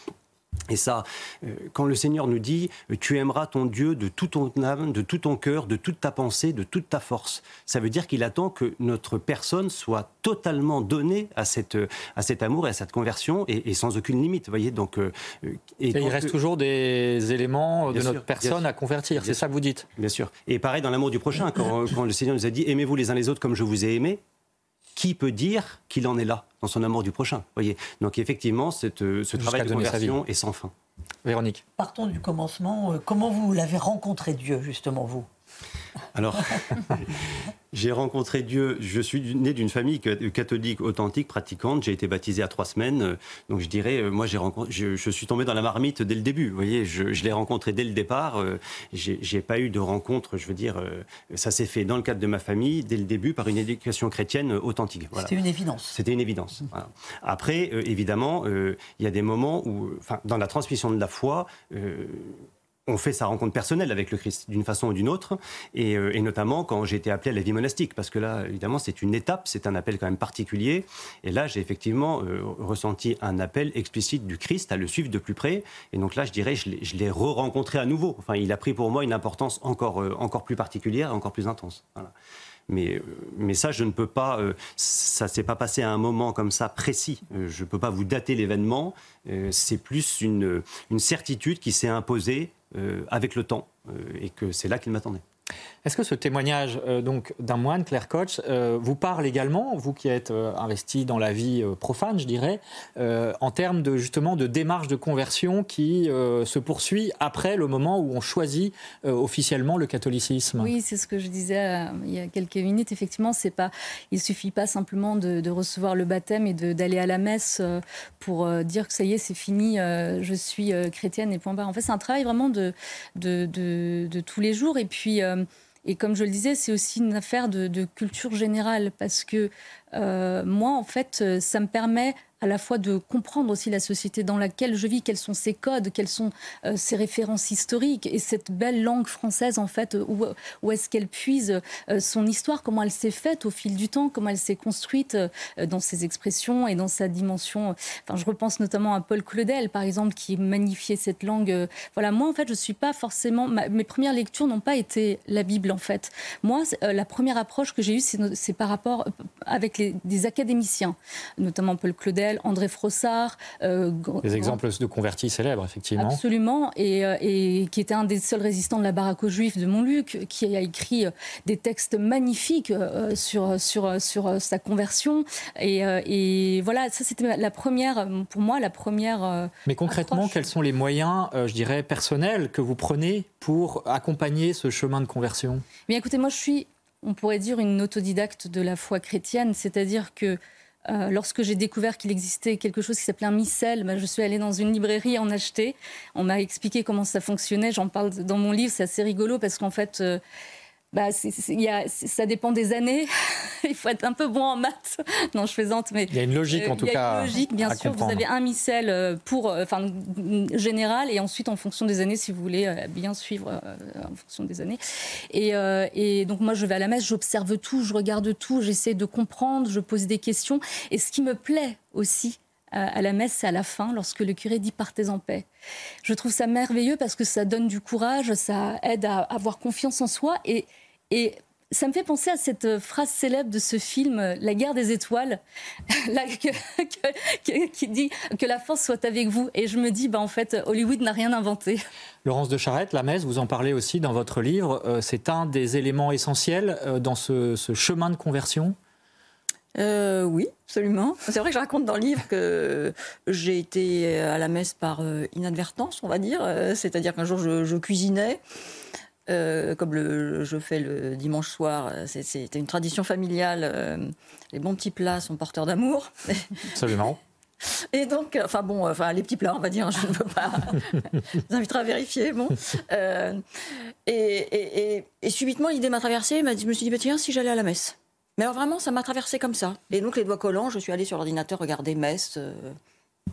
Et ça, euh, quand le Seigneur nous dit tu aimeras ton Dieu de tout ton âme, de tout ton cœur, de toute ta pensée, de toute ta force, ça veut dire qu'il attend que notre personne soit totalement donnée à, cette, à cet amour et à cette conversion et, sans aucune limite. Voyez, donc, euh, et, il reste toujours des éléments de notre personne à convertir, c'est ça que vous dites Bien sûr. Et pareil dans l'amour du prochain, quand, quand le Seigneur nous a dit aimez-vous les uns les autres comme je vous ai aimé, qui peut dire qu'il en est là dans son amour du prochain voyez Donc effectivement, cette, euh, ce travail de conversion est sans fin. Véronique. Partons du commencement. Euh, comment vous l'avez rencontré Dieu, justement, vous? Alors, *laughs* j'ai rencontré Dieu. Je suis né d'une famille catholique authentique, pratiquante. J'ai été baptisé à trois semaines. Donc, je dirais, euh, moi, j'ai je, je, suis tombé dans la marmite dès le début. Vous voyez, je, l'ai rencontré dès le départ. Euh, j'ai pas eu de rencontre, je veux dire, euh, ça s'est fait dans le cadre de ma famille, dès le début, par une éducation chrétienne authentique. C'était une évidence. C'était une évidence. Après, évidemment, il y a des moments où, enfin, dans la transmission de la foi, on fait sa rencontre personnelle avec le Christ d'une façon ou d'une autre, euh, et, notamment quand j'ai été appelé à la vie monastique, parce que là, évidemment, c'est une étape, c'est un appel quand même particulier, et là, j'ai effectivement euh, ressenti un appel explicite du Christ à le suivre de plus près, et donc là, je dirais, je l'ai re-rencontré à nouveau. Enfin, il a pris pour moi une importance encore, euh, encore plus particulière, encore plus intense. Mais, mais, ça, je ne peux pas. ça s'est pas passé à un moment comme ça précis. je ne peux pas vous dater l'événement. c'est plus une, une certitude qui s'est imposée avec le temps, euh, et que c'est là qu'il m'attendait. Est-ce que ce témoignage euh, donc d'un moine, Claire Koch, euh, vous parle également, vous qui êtes euh, investi dans la vie profane, je dirais, en termes de justement de démarche de conversion qui se poursuit après le moment où on choisit officiellement le catholicisme? Oui, c'est ce que je disais il y a quelques minutes. Effectivement, c'est pas, il suffit pas simplement de, recevoir le baptême et d'aller à la messe pour dire que ça y est, c'est fini, je suis chrétienne et point barre. En fait, c'est un travail vraiment de, de, de, tous les jours. Et puis et comme je le disais, c'est aussi une affaire de, de, culture générale parce que euh, moi, en fait, ça me permet à la fois de comprendre aussi la société dans laquelle je vis, quels sont ses codes, quelles sont euh, ses références historiques, et cette belle langue française, en fait, où, est-ce qu'elle puise euh, son histoire, comment elle s'est faite au fil du temps, comment elle s'est construite euh, dans ses expressions et dans sa dimension. Enfin, je repense notamment à Paul Claudel, par exemple, qui magnifiait cette langue. Voilà, moi, en fait, je suis pas forcément. mes premières lectures n'ont pas été la Bible, en fait. Moi, la première approche que j'ai eue, c'est par rapport avec les, des académiciens, notamment Paul Claudel André Frossard. Euh, des exemples de convertis célèbres, effectivement. Absolument, euh, et, qui était un des seuls résistants de la baraque aux Juifs de Montluc, qui a écrit euh, des textes magnifiques sur, sur, sur sa conversion. Et, voilà, ça c'était la première, pour moi, la première. Mais concrètement, quels sont les moyens, je dirais, personnels que vous prenez pour accompagner ce chemin de conversion? Mais écoutez, moi je suis on pourrait dire une autodidacte de la foi chrétienne, c'est-à-dire que euh, lorsque j'ai découvert qu'il existait quelque chose qui s'appelait un missel, ben, je suis allée dans une librairie en acheter. On m'a expliqué comment ça fonctionnait. J'en parle dans mon livre. C'est assez rigolo parce qu'en fait, euh, bah, ça dépend des années. *laughs* il faut être un peu bon en maths. *laughs* Non, je plaisante, mais il y a une logique en tout cas. Il y a une logique, bien sûr. Vous avez un missel euh, pour, euh, enfin, général, et ensuite en fonction des années, si vous voulez euh, bien suivre en fonction des années. Et, et, donc moi, je vais à la messe, j'observe tout, je regarde tout, j'essaie de comprendre, je pose des questions. Et ce qui me plaît aussi, à la messe, c'est à la fin, lorsque le curé dit partez en paix. Je trouve ça merveilleux parce que ça donne du courage, ça aide à avoir confiance en soi et et ça me fait penser à cette euh, phrase célèbre de ce film euh, La guerre des étoiles, *laughs* qui dit que la force soit avec vous. Et je me dis, bah, en fait, Hollywood n'a rien inventé. Laurence de Charette, la messe, vous en parlez aussi dans votre livre. Euh, c'est un des éléments essentiels dans ce, chemin de conversion? Oui, absolument. C'est vrai que je raconte dans le livre que j'ai été à la messe par inadvertance, on va dire. C'est-à-dire qu'un jour, je, je cuisinais euh, comme le, je fais le dimanche soir, c'était une tradition familiale. les bons petits plats sont porteurs d'amour. *laughs* Absolument. Et donc, enfin bon, enfin les petits plats, on va dire, je ne veux pas. *laughs* je vous inviterai à vérifier, bon. et, subitement, l'idée m'a traversée. Je me suis dit, bah, tiens, si j'allais à la messe. Mais alors vraiment, ça m'a traversé comme ça. Et donc, les doigts collants, je suis allée sur l'ordinateur regarder messe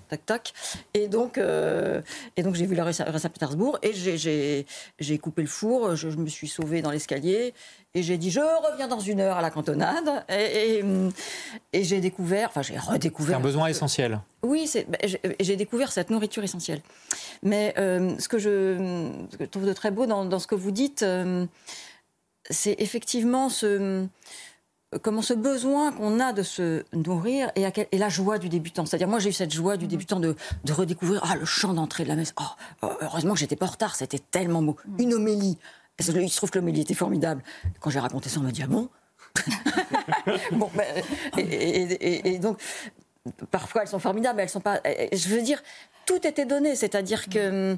tac tac. Et donc, euh, et donc j'ai vu la à Saint-Pétersbourg et j'ai coupé le four, je, me suis sauvée dans l'escalier et j'ai dit je reviens dans une heure à la cantonade et, et, j'ai découvert, enfin j'ai redécouvert. C'est un besoin essentiel. Oui, bah, j'ai découvert cette nourriture essentielle. Mais euh, ce, que je, trouve de très beau dans, dans ce que vous dites, euh, c'est effectivement ce comment ce besoin qu'on a de se nourrir et, la joie du débutant. C'est-à-dire, moi, j'ai eu cette joie du mhm. débutant de, redécouvrir ah, le chant d'entrée de la messe. Oh, oh, heureusement que j'étais pas en retard, c'était tellement beau. Mhm. Une homélie. Il se trouve que l'homélie était formidable. Quand j'ai raconté ça, on m'a dit Ah bon? *laughs* Bon, ben, et, donc, parfois elles sont formidables, mais elles sont pas. Je veux dire, tout était donné, c'est-à-dire que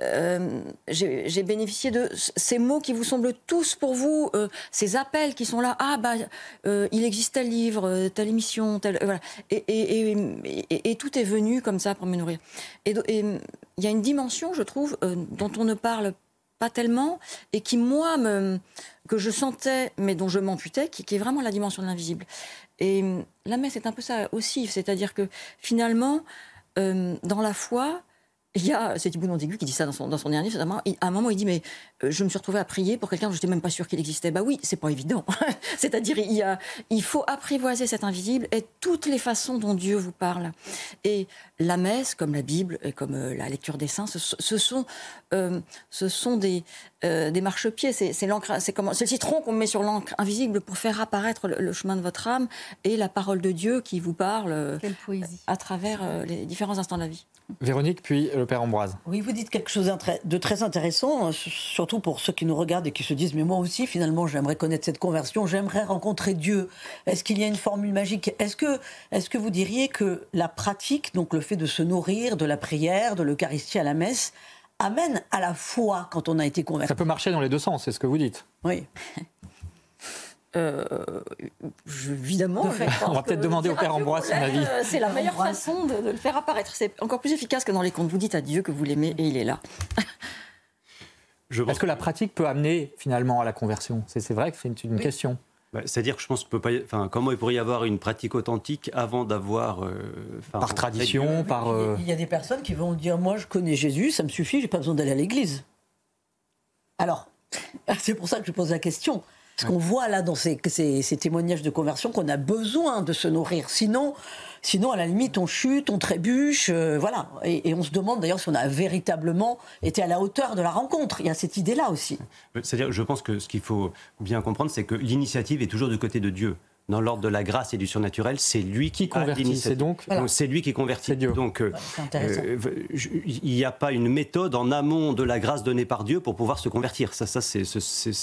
euh, j'ai bénéficié de ces mots qui vous semblent tous pour vous, euh, ces appels qui sont là. Ah bah, euh, il existe tel livre, telle émission, tel voilà. Et, et, tout est venu comme ça pour me nourrir. Et il y a une dimension, je trouve, dont on ne parle pas tellement et qui moi me que je sentais mais dont je m'amputais, qui, qui est vraiment la dimension de l'invisible. Et la messe est un peu ça aussi, c'est-à-dire que finalement euh, dans la foi, il y a, c'est Thibaut Nondigu qui dit ça dans son, dans son dernier livre, à un moment il dit mais euh, je me suis retrouvé à prier pour quelqu'un dont je n'étais même pas sûr qu'il existait. Bah oui, c'est pas évident. *laughs* C'est-à-dire il, y a, il faut apprivoiser cet invisible et toutes les façons dont Dieu vous parle. Et la messe, comme la Bible et comme euh, la lecture des saints, ce, sont, ce sont des, des marchepieds. C'est, c'est, c'est, comment, c'est le citron qu'on met sur l'encre invisible pour faire apparaître le, chemin de votre âme et la parole de Dieu qui vous parle à travers les différents instants de la vie. Véronique, puis le Père Ambroise. Oui, vous dites quelque chose de très intéressant, surtout pour ceux qui nous regardent et qui se disent, mais moi aussi, finalement, j'aimerais connaître cette conversion, j'aimerais rencontrer Dieu. Est-ce qu'il y a une formule magique? Est-ce que, est que vous diriez que la pratique, donc le fait de se nourrir de la prière, de l'Eucharistie à la messe, amène à la foi quand on a été converti Ça peut marcher dans les deux sens, c'est ce que vous dites. Oui. Euh, évidemment. On va peut-être demander au Père Ambroise son avis. C'est la meilleure façon de, le faire apparaître. C'est encore plus efficace que dans les contes. Vous dites à Dieu que vous l'aimez et il est là. *laughs* Est-ce que la pratique peut amener finalement à la conversion? C'est vrai que c'est une, question. Bah, c'est-à-dire que je pense que peut pas. Enfin, comment il pourrait y avoir une pratique authentique avant d'avoir. Euh, par tradition, par. Il y a des personnes qui vont dire Moi, je connais Jésus, ça me suffit, j'ai pas besoin d'aller à l'église. Alors, *laughs* c'est pour ça que je pose la question. Ce qu'on voit là dans ces, témoignages de conversion, qu'on a besoin de se nourrir. Sinon, sinon à la limite, on chute, on trébuche, euh, voilà. Et, on se demande d'ailleurs si on a véritablement été à la hauteur de la rencontre. Il y a cette idée-là aussi. C'est-à-dire, je pense que ce qu'il faut bien comprendre, c'est que l'initiative est toujours du côté de Dieu dans l'ordre de la grâce et du surnaturel, c'est lui qui convertit. C'est donc c'est lui qui convertit. Dieu. Donc euh, euh, il n'y a pas une méthode en amont de la grâce donnée par Dieu pour pouvoir se convertir. Ça, ça c'est.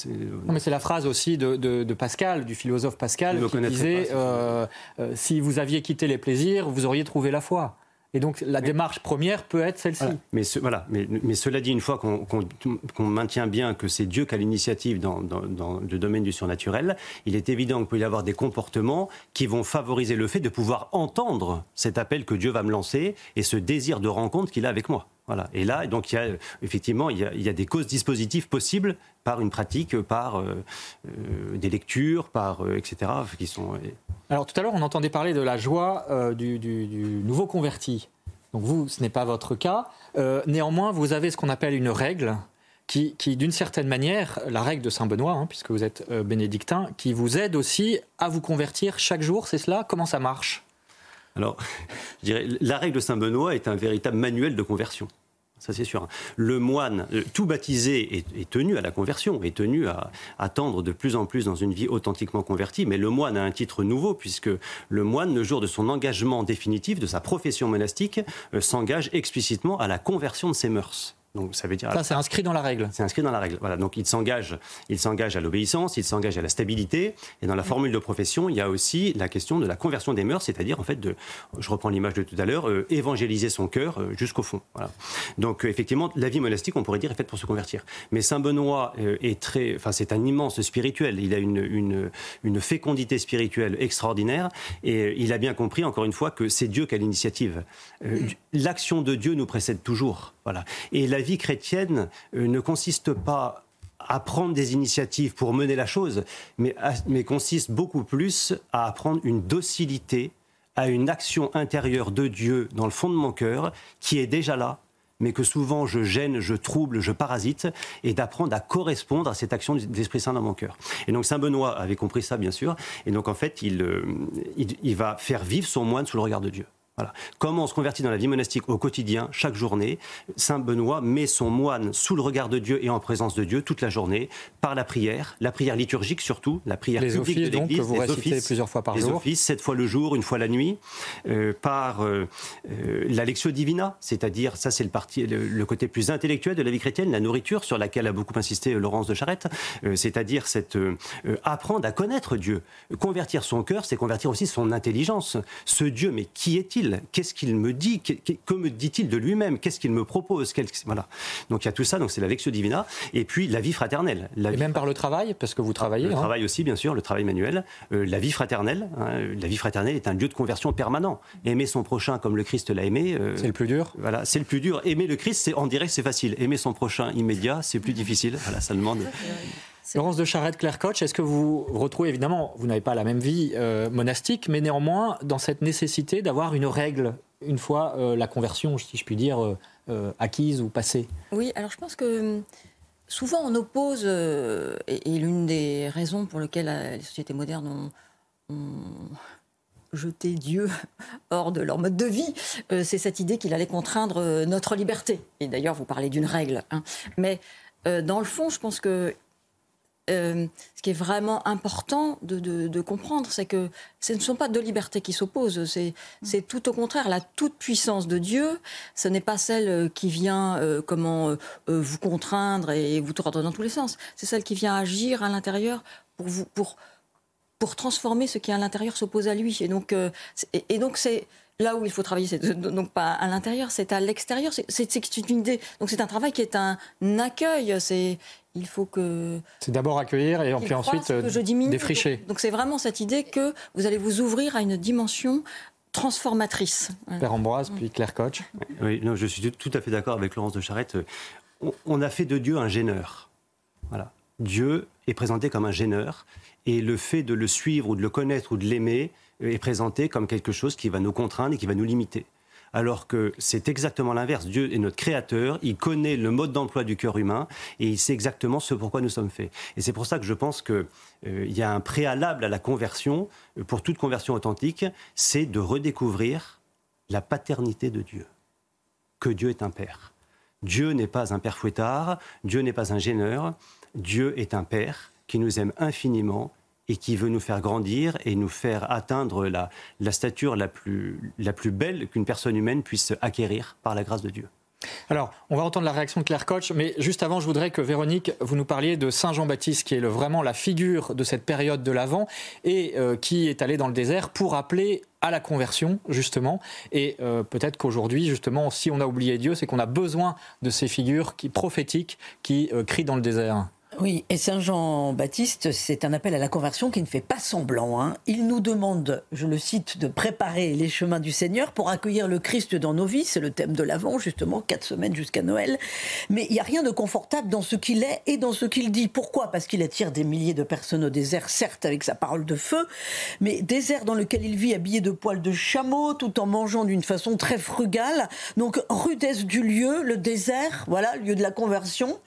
Non, mais c'est la phrase aussi de, Pascal, du philosophe Pascal, qui disait euh, si vous aviez quitté les plaisirs, vous auriez trouvé la foi. Et donc la démarche première peut être celle-ci. Mais, voilà. Mais, mais, cela dit, une fois qu'on maintient bien que c'est Dieu qui a l'initiative dans, dans, le domaine du surnaturel, il est évident qu'il peut y avoir des comportements qui vont favoriser le fait de pouvoir entendre cet appel que Dieu va me lancer et ce désir de rencontre qu'il a avec moi. Voilà. Et là, donc, il y a, effectivement, il y a, des causes dispositives possibles par une pratique, par euh, euh, des lectures, par euh, etc. qui sont. Alors tout à l'heure, on entendait parler de la joie du, nouveau converti. Donc vous, ce n'est pas votre cas. néanmoins, vous avez ce qu'on appelle une règle. Qui, d'une certaine manière, la règle de Saint Benoît, hein, puisque vous êtes bénédictin, qui vous aide aussi à vous convertir chaque jour, c'est cela? Comment ça marche? Alors, *laughs* je dirais, la règle de Saint Benoît est un véritable manuel de conversion ça c'est sûr. Le moine, euh, tout baptisé, est, tenu à la conversion, est tenu à, attendre de plus en plus dans une vie authentiquement convertie, mais le moine a un titre nouveau, puisque le moine, le jour de son engagement définitif, de sa profession monastique, euh, s'engage explicitement à la conversion de ses mœurs. Donc ça veut dire. Ça, c'est inscrit dans la règle. C'est inscrit dans la règle. Voilà. Donc il s'engage, il s'engage à l'obéissance, il s'engage à la stabilité. Et dans la formule de profession, il y a aussi la question de la conversion des mœurs, c'est-à-dire en fait de, je reprends l'image de tout à l'heure, euh, évangéliser son cœur euh, jusqu'au fond. Voilà. Donc euh, effectivement, la vie monastique, on pourrait dire, est faite pour se convertir. Mais saint Benoît est très, enfin c'est un immense spirituel. Il a une, une, une fécondité spirituelle extraordinaire et il a bien compris, encore une fois, que c'est Dieu qui a l'initiative. L'action de Dieu nous précède toujours. Et la vie chrétienne euh, ne consiste pas à prendre des initiatives pour mener la chose, mais, consiste beaucoup plus à apprendre une docilité à une action intérieure de Dieu dans le fond de mon cœur qui est déjà là, mais que souvent je gêne, je trouble, je parasite, et d'apprendre à correspondre à cette action de l'Esprit Saint dans mon cœur. Et donc Saint Benoît avait compris ça, bien sûr, et donc en fait, il, euh, il va faire vivre son moine sous le regard de Dieu. Comment on se convertit dans la vie monastique au quotidien, chaque journée Saint Benoît met son moine sous le regard de Dieu et en présence de Dieu toute la journée, par la prière, la prière liturgique surtout, la prière les publique offices, de l'Église, donc, que vous les offices plusieurs fois par les jour. offices, sept fois le jour, une fois la nuit, euh, par euh, euh, la lectio divina, c'est-à-dire, ça c'est le, parti, le, le, côté plus intellectuel de la vie chrétienne, la nourriture, sur laquelle a beaucoup insisté Laurence de Charette, euh, c'est-à-dire cette euh, apprendre à connaître Dieu. Convertir son cœur, c'est convertir aussi son intelligence. Ce Dieu, mais qui est-il? Qu'est-ce qu'il me dit Que, que me dit-il de lui-même Qu'est-ce qu'il me propose Quel, Voilà. Donc il y a tout ça, donc c'est la lectio divina, et puis la vie fraternelle. La et vie même par le travail, parce que vous travaillez. Le hein. travail aussi, bien sûr, le travail manuel. Euh, la vie fraternelle. Hein, la vie fraternelle est un lieu de conversion permanent. Aimer son prochain comme le Christ l'a aimé. euh, C'est le plus dur. Voilà, c'est le plus dur. Aimer le Christ, c'est, dirait que c'est facile. Aimer son prochain immédiat, c'est plus difficile. Voilà, ça demande. Laurence de Charette, Claire Koch, est-ce que vous retrouvez, évidemment, vous n'avez pas la même vie euh, monastique, mais néanmoins, dans cette nécessité d'avoir une règle, une fois euh, la conversion, si je puis dire, euh, acquise ou passée? Oui, alors je pense que hum, souvent on oppose, et, l'une des raisons pour lesquelles les sociétés modernes ont, ont jeté Dieu *laughs* hors de leur mode de vie, c'est cette idée qu'il allait contraindre notre liberté. Et d'ailleurs, vous parlez d'une règle. hein. Mais dans le fond, je pense que euh, ce qui est vraiment important de, comprendre, c'est que ce ne sont pas deux libertés qui s'opposent, c'est tout au contraire la toute-puissance de Dieu. Ce n'est pas celle euh, qui vient euh, comment vous contraindre et vous tordre dans tous les sens. C'est celle qui vient agir à l'intérieur pour vous pour pour transformer ce qui à l'intérieur s'oppose à lui. Et donc et donc c'est là où il faut travailler, c'est donc pas à l'intérieur, c'est à l'extérieur. C'est- une idée. Donc c'est un travail qui est un accueil. C'est il faut que C'est d'abord accueillir et puis ensuite je diminue. défricher. Donc c'est vraiment cette idée que vous allez vous ouvrir à une dimension transformatrice. Père Ambroise, puis Claire Koch. Oui, non, je suis tout à fait d'accord avec Laurence de Charette. On, on a fait de Dieu un gêneur. Voilà. Dieu est présenté comme un gêneur, et le fait de le suivre ou de le connaître ou de l'aimer est présenté comme quelque chose qui va nous contraindre et qui va nous limiter. Alors que c'est exactement l'inverse. Dieu est notre créateur, il connaît le mode d'emploi du cœur humain et il sait exactement ce pourquoi nous sommes faits. Et c'est pour ça que je pense qu'il y a un préalable à la conversion, euh, pour toute conversion authentique, c'est de redécouvrir la paternité de Dieu. Que Dieu est un père. Dieu n'est pas un père fouettard, Dieu n'est pas un gêneur, Dieu est un père qui nous aime infiniment et qui veut nous faire grandir et nous faire atteindre la, la stature la plus, la plus belle qu'une personne humaine puisse acquérir par la grâce de Dieu. Alors, on va entendre la réaction de Claire Koch, mais juste avant, je voudrais que Véronique, vous nous parliez de Saint Jean-Baptiste, qui est vraiment la figure de cette période de l'Avent et euh, qui est allé dans le désert pour appeler à la conversion, justement. Et euh, peut-être qu'aujourd'hui, justement, si on a oublié Dieu, c'est qu'on a besoin de ces figures qui, prophétiques qui euh, crient dans le désert. Oui, et Saint Jean-Baptiste, c'est un appel à la conversion qui ne fait pas semblant. hein. Il nous demande, je le cite, de préparer les chemins du Seigneur pour accueillir le Christ dans nos vies. C'est le thème de l'Avent, justement, quatre semaines jusqu'à Noël. Mais il n'y a rien de confortable dans ce qu'il est et dans ce qu'il dit. Pourquoi? Parce qu'il attire des milliers de personnes au désert, certes avec sa parole de feu, mais désert dans lequel il vit habillé de poils de chameau, tout en mangeant d'une façon très frugale. Donc rudesse du lieu, le désert, voilà, lieu de la conversion,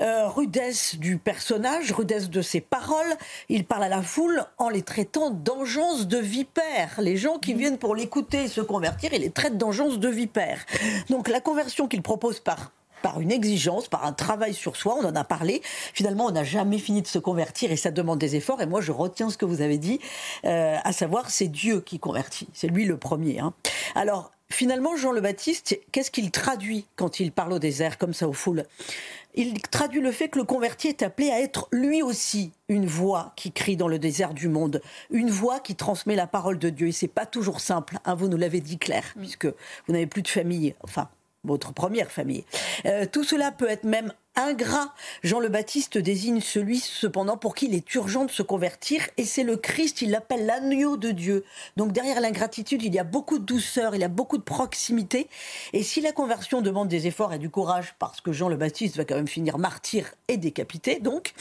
Euh, rudesse du personnage, rudesse de ses paroles. Il parle à la foule en les traitant d'engeance de vipères. Les gens qui viennent pour l'écouter se convertir, il les traite d'engeance de vipères. Donc la conversion qu'il propose par par une exigence, par un travail sur soi, on en a parlé. Finalement, on n'a jamais fini de se convertir et ça demande des efforts. Et moi, je retiens ce que vous avez dit, euh, à savoir, c'est Dieu qui convertit. C'est lui le premier. hein. Alors, finalement, Jean le Baptiste, qu'est-ce qu'il traduit quand il parle au désert comme ça aux foules? Il traduit le fait que le converti est appelé à être lui aussi une voix qui crie dans le désert du monde, une voix qui transmet la parole de Dieu. Et c'est pas toujours simple, hein, vous nous l'avez dit Claire, mm. puisque vous n'avez plus de famille, enfin votre première famille. Euh, tout cela peut être même ingrat. Jean le Baptiste désigne celui cependant pour qui il est urgent de se convertir et c'est le Christ, il l'appelle l'agneau de Dieu. Donc derrière l'ingratitude, il y a beaucoup de douceur, il y a beaucoup de proximité et si la conversion demande des efforts et du courage parce que Jean le Baptiste va quand même finir martyr et décapité, donc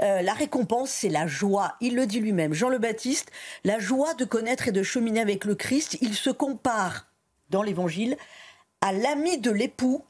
euh, la récompense c'est la joie. Il le dit lui-même, Jean le Baptiste, la joie de connaître et de cheminer avec le Christ, il se compare dans l'évangile à l'ami de l'époux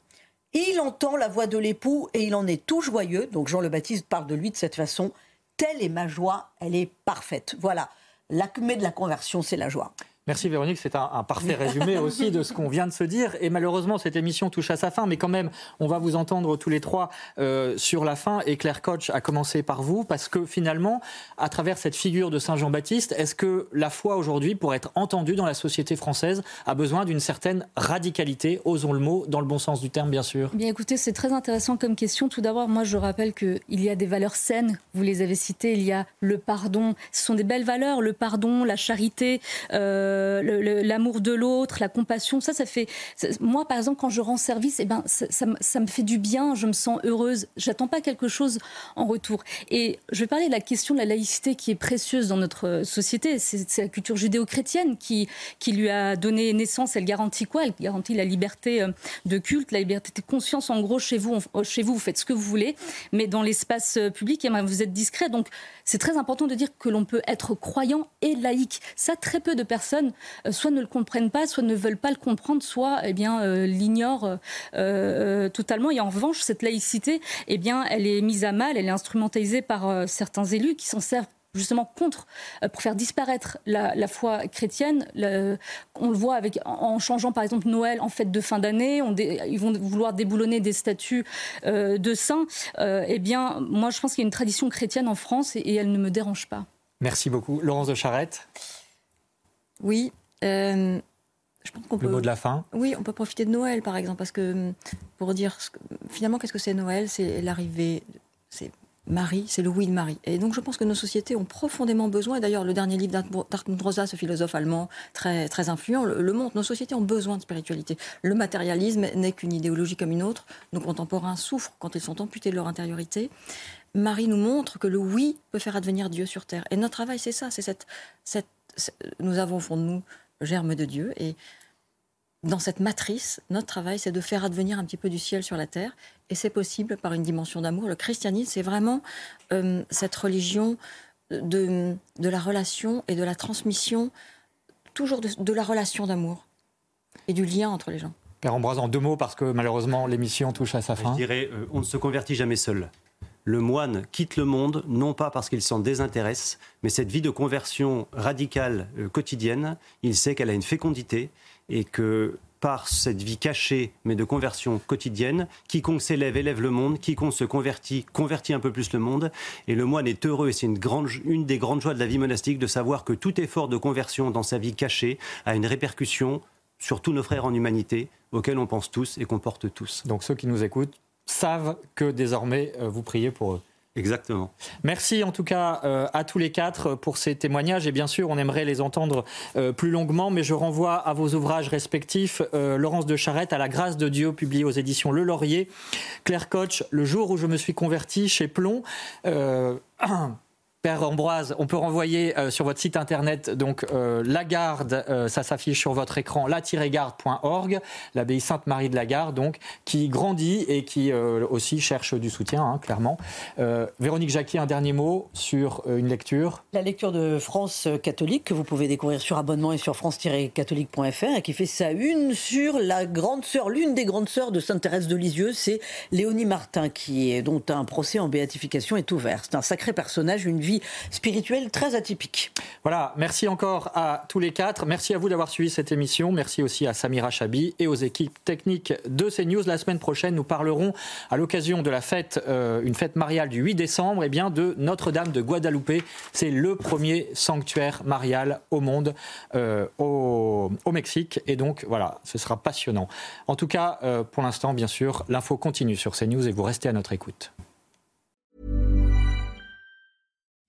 il entend la voix de l'époux et il en est tout joyeux. Donc Jean le Baptiste parle de lui de cette façon. Telle est ma joie, elle est parfaite. Voilà, l'acmé de la conversion, c'est la joie. Merci Véronique, c'est un, parfait résumé *laughs* aussi de ce qu'on vient de se dire. Et malheureusement, cette émission touche à sa fin, mais quand même, on va vous entendre tous les trois euh, sur la fin. Et Claire Koch a commencé par vous, parce que finalement, à travers cette figure de Saint Jean-Baptiste, est-ce que la foi aujourd'hui, pour être entendue dans la société française, a besoin d'une certaine radicalité, osons le mot, dans le bon sens du terme, bien sûr? Bien écoutez, c'est très intéressant comme question. Tout d'abord, moi, je rappelle qu'il y a des valeurs saines, vous les avez citées, il y a le pardon. Ce sont des belles valeurs, le pardon, la charité. Euh, euh, l'amour de l'autre, la compassion, ça, ça fait. moi, par exemple, quand je rends service, eh ben, ça, me fait du bien, je me sens heureuse. J'attends pas quelque chose en retour. Et je vais parler de la question de la laïcité qui est précieuse dans notre société. C'est la culture judéo-chrétienne qui, qui lui a donné naissance. Elle garantit quoi? Elle garantit la liberté euh, de culte, la liberté de conscience. En gros, chez vous, chez vous, vous faites ce que vous voulez, mais dans l'espace euh, public, eh ben, vous êtes discret. Donc, c'est très important de dire que l'on peut être croyant et laïque. Ça, très peu de personnes euh, soit ne le comprennent pas, soit ne veulent pas le comprendre, soit eh bien euh, l'ignorent euh, totalement. Et en revanche, cette laïcité, eh bien, elle est mise à mal, elle est instrumentalisée par certains élus qui s'en servent justement contre, pour faire disparaître la, foi chrétienne. on le voit avec, en changeant par exemple Noël en fête de fin d'année, ils vont vouloir déboulonner des statues de saints. eh bien, moi je pense qu'il y a une tradition chrétienne en France et, et elle ne me dérange pas. Merci beaucoup. Laurence de Charette? Oui. Euh, je pense qu'on le mot de la fin Oui, on peut profiter de Noël, par exemple, parce que pour dire finalement qu'est-ce que c'est Noël, c'est l'arrivée, c'est Marie, c'est le oui de Marie. Et donc je pense que nos sociétés ont profondément besoin, et d'ailleurs le dernier livre d'Arthur Rosa, ce philosophe allemand très, très influent, le, le, montre, nos sociétés ont besoin de spiritualité. Le matérialisme n'est qu'une idéologie comme une autre. Nos contemporains souffrent quand ils sont amputés de leur intériorité. Marie nous montre que le oui peut faire advenir Dieu sur terre. Et notre travail, c'est ça, c'est cette, cette nous avons au fond de nous le germe de Dieu et dans cette matrice, notre travail, c'est de faire advenir un petit peu du ciel sur la terre, et c'est possible par une dimension d'amour. Le christianisme, c'est vraiment euh, cette religion de, de, la relation et de la transmission, toujours de, la relation d'amour et du lien entre les gens. Père Ambroise, en deux mots, parce que malheureusement l'émission touche à sa fin. Je dirais, euh, on ne se convertit jamais seul le moine quitte le monde, non pas parce qu'il s'en désintéresse, mais cette vie de conversion radicale euh, quotidienne, il sait qu'elle a une fécondité et que par cette vie cachée, mais de conversion quotidienne, quiconque s'élève élève le monde, quiconque se convertit convertit un peu plus le monde. Et le moine est heureux, et c'est une, une des grandes joies de la vie monastique, de savoir que tout effort de conversion dans sa vie cachée a une répercussion sur tous nos frères en humanité, auxquels on pense tous et qu'on porte tous. Donc ceux qui nous écoutent, savent que désormais euh, vous priez pour eux. Exactement. Merci en tout cas euh, à tous les quatre pour ces témoignages et bien sûr on aimerait les entendre euh, plus longuement mais je renvoie à vos ouvrages respectifs Laurence de Charette à la grâce de Dieu publié aux éditions Le Laurier, Claire Koch Le jour où je me suis converti chez Plomb. *clears throat* Père Ambroise, on peut renvoyer euh, sur votre site internet donc euh, la garde, euh, ça s'affiche sur votre écran, la-garde.org, l'abbaye Sainte-Marie de la Garde, donc qui grandit et qui aussi cherche du soutien, hein, clairement. Véronique Jacquier, un dernier mot sur une lecture? La lecture de France catholique que vous pouvez découvrir sur abonnement et sur france-catholique.fr et qui fait sa une sur la grande sœur, l'une des grandes sœurs de Sainte Thérèse de Lisieux, c'est Léonie Martin, qui dont un procès en béatification est ouvert. C'est un sacré personnage, une vie spirituelle très atypique. Voilà, merci encore à tous les quatre. Merci à vous d'avoir suivi cette émission. Merci aussi à Samira Chabi et aux équipes techniques de CNews. La semaine prochaine, nous parlerons à l'occasion de la fête, euh, une fête mariale du 8 décembre, eh bien, de Notre-Dame de Guadalupe. C'est le premier sanctuaire marial au monde, euh, au, Mexique. Et donc, voilà, ce sera passionnant. En tout cas, euh, pour l'instant, bien sûr, l'info continue sur CNews et vous restez à notre écoute.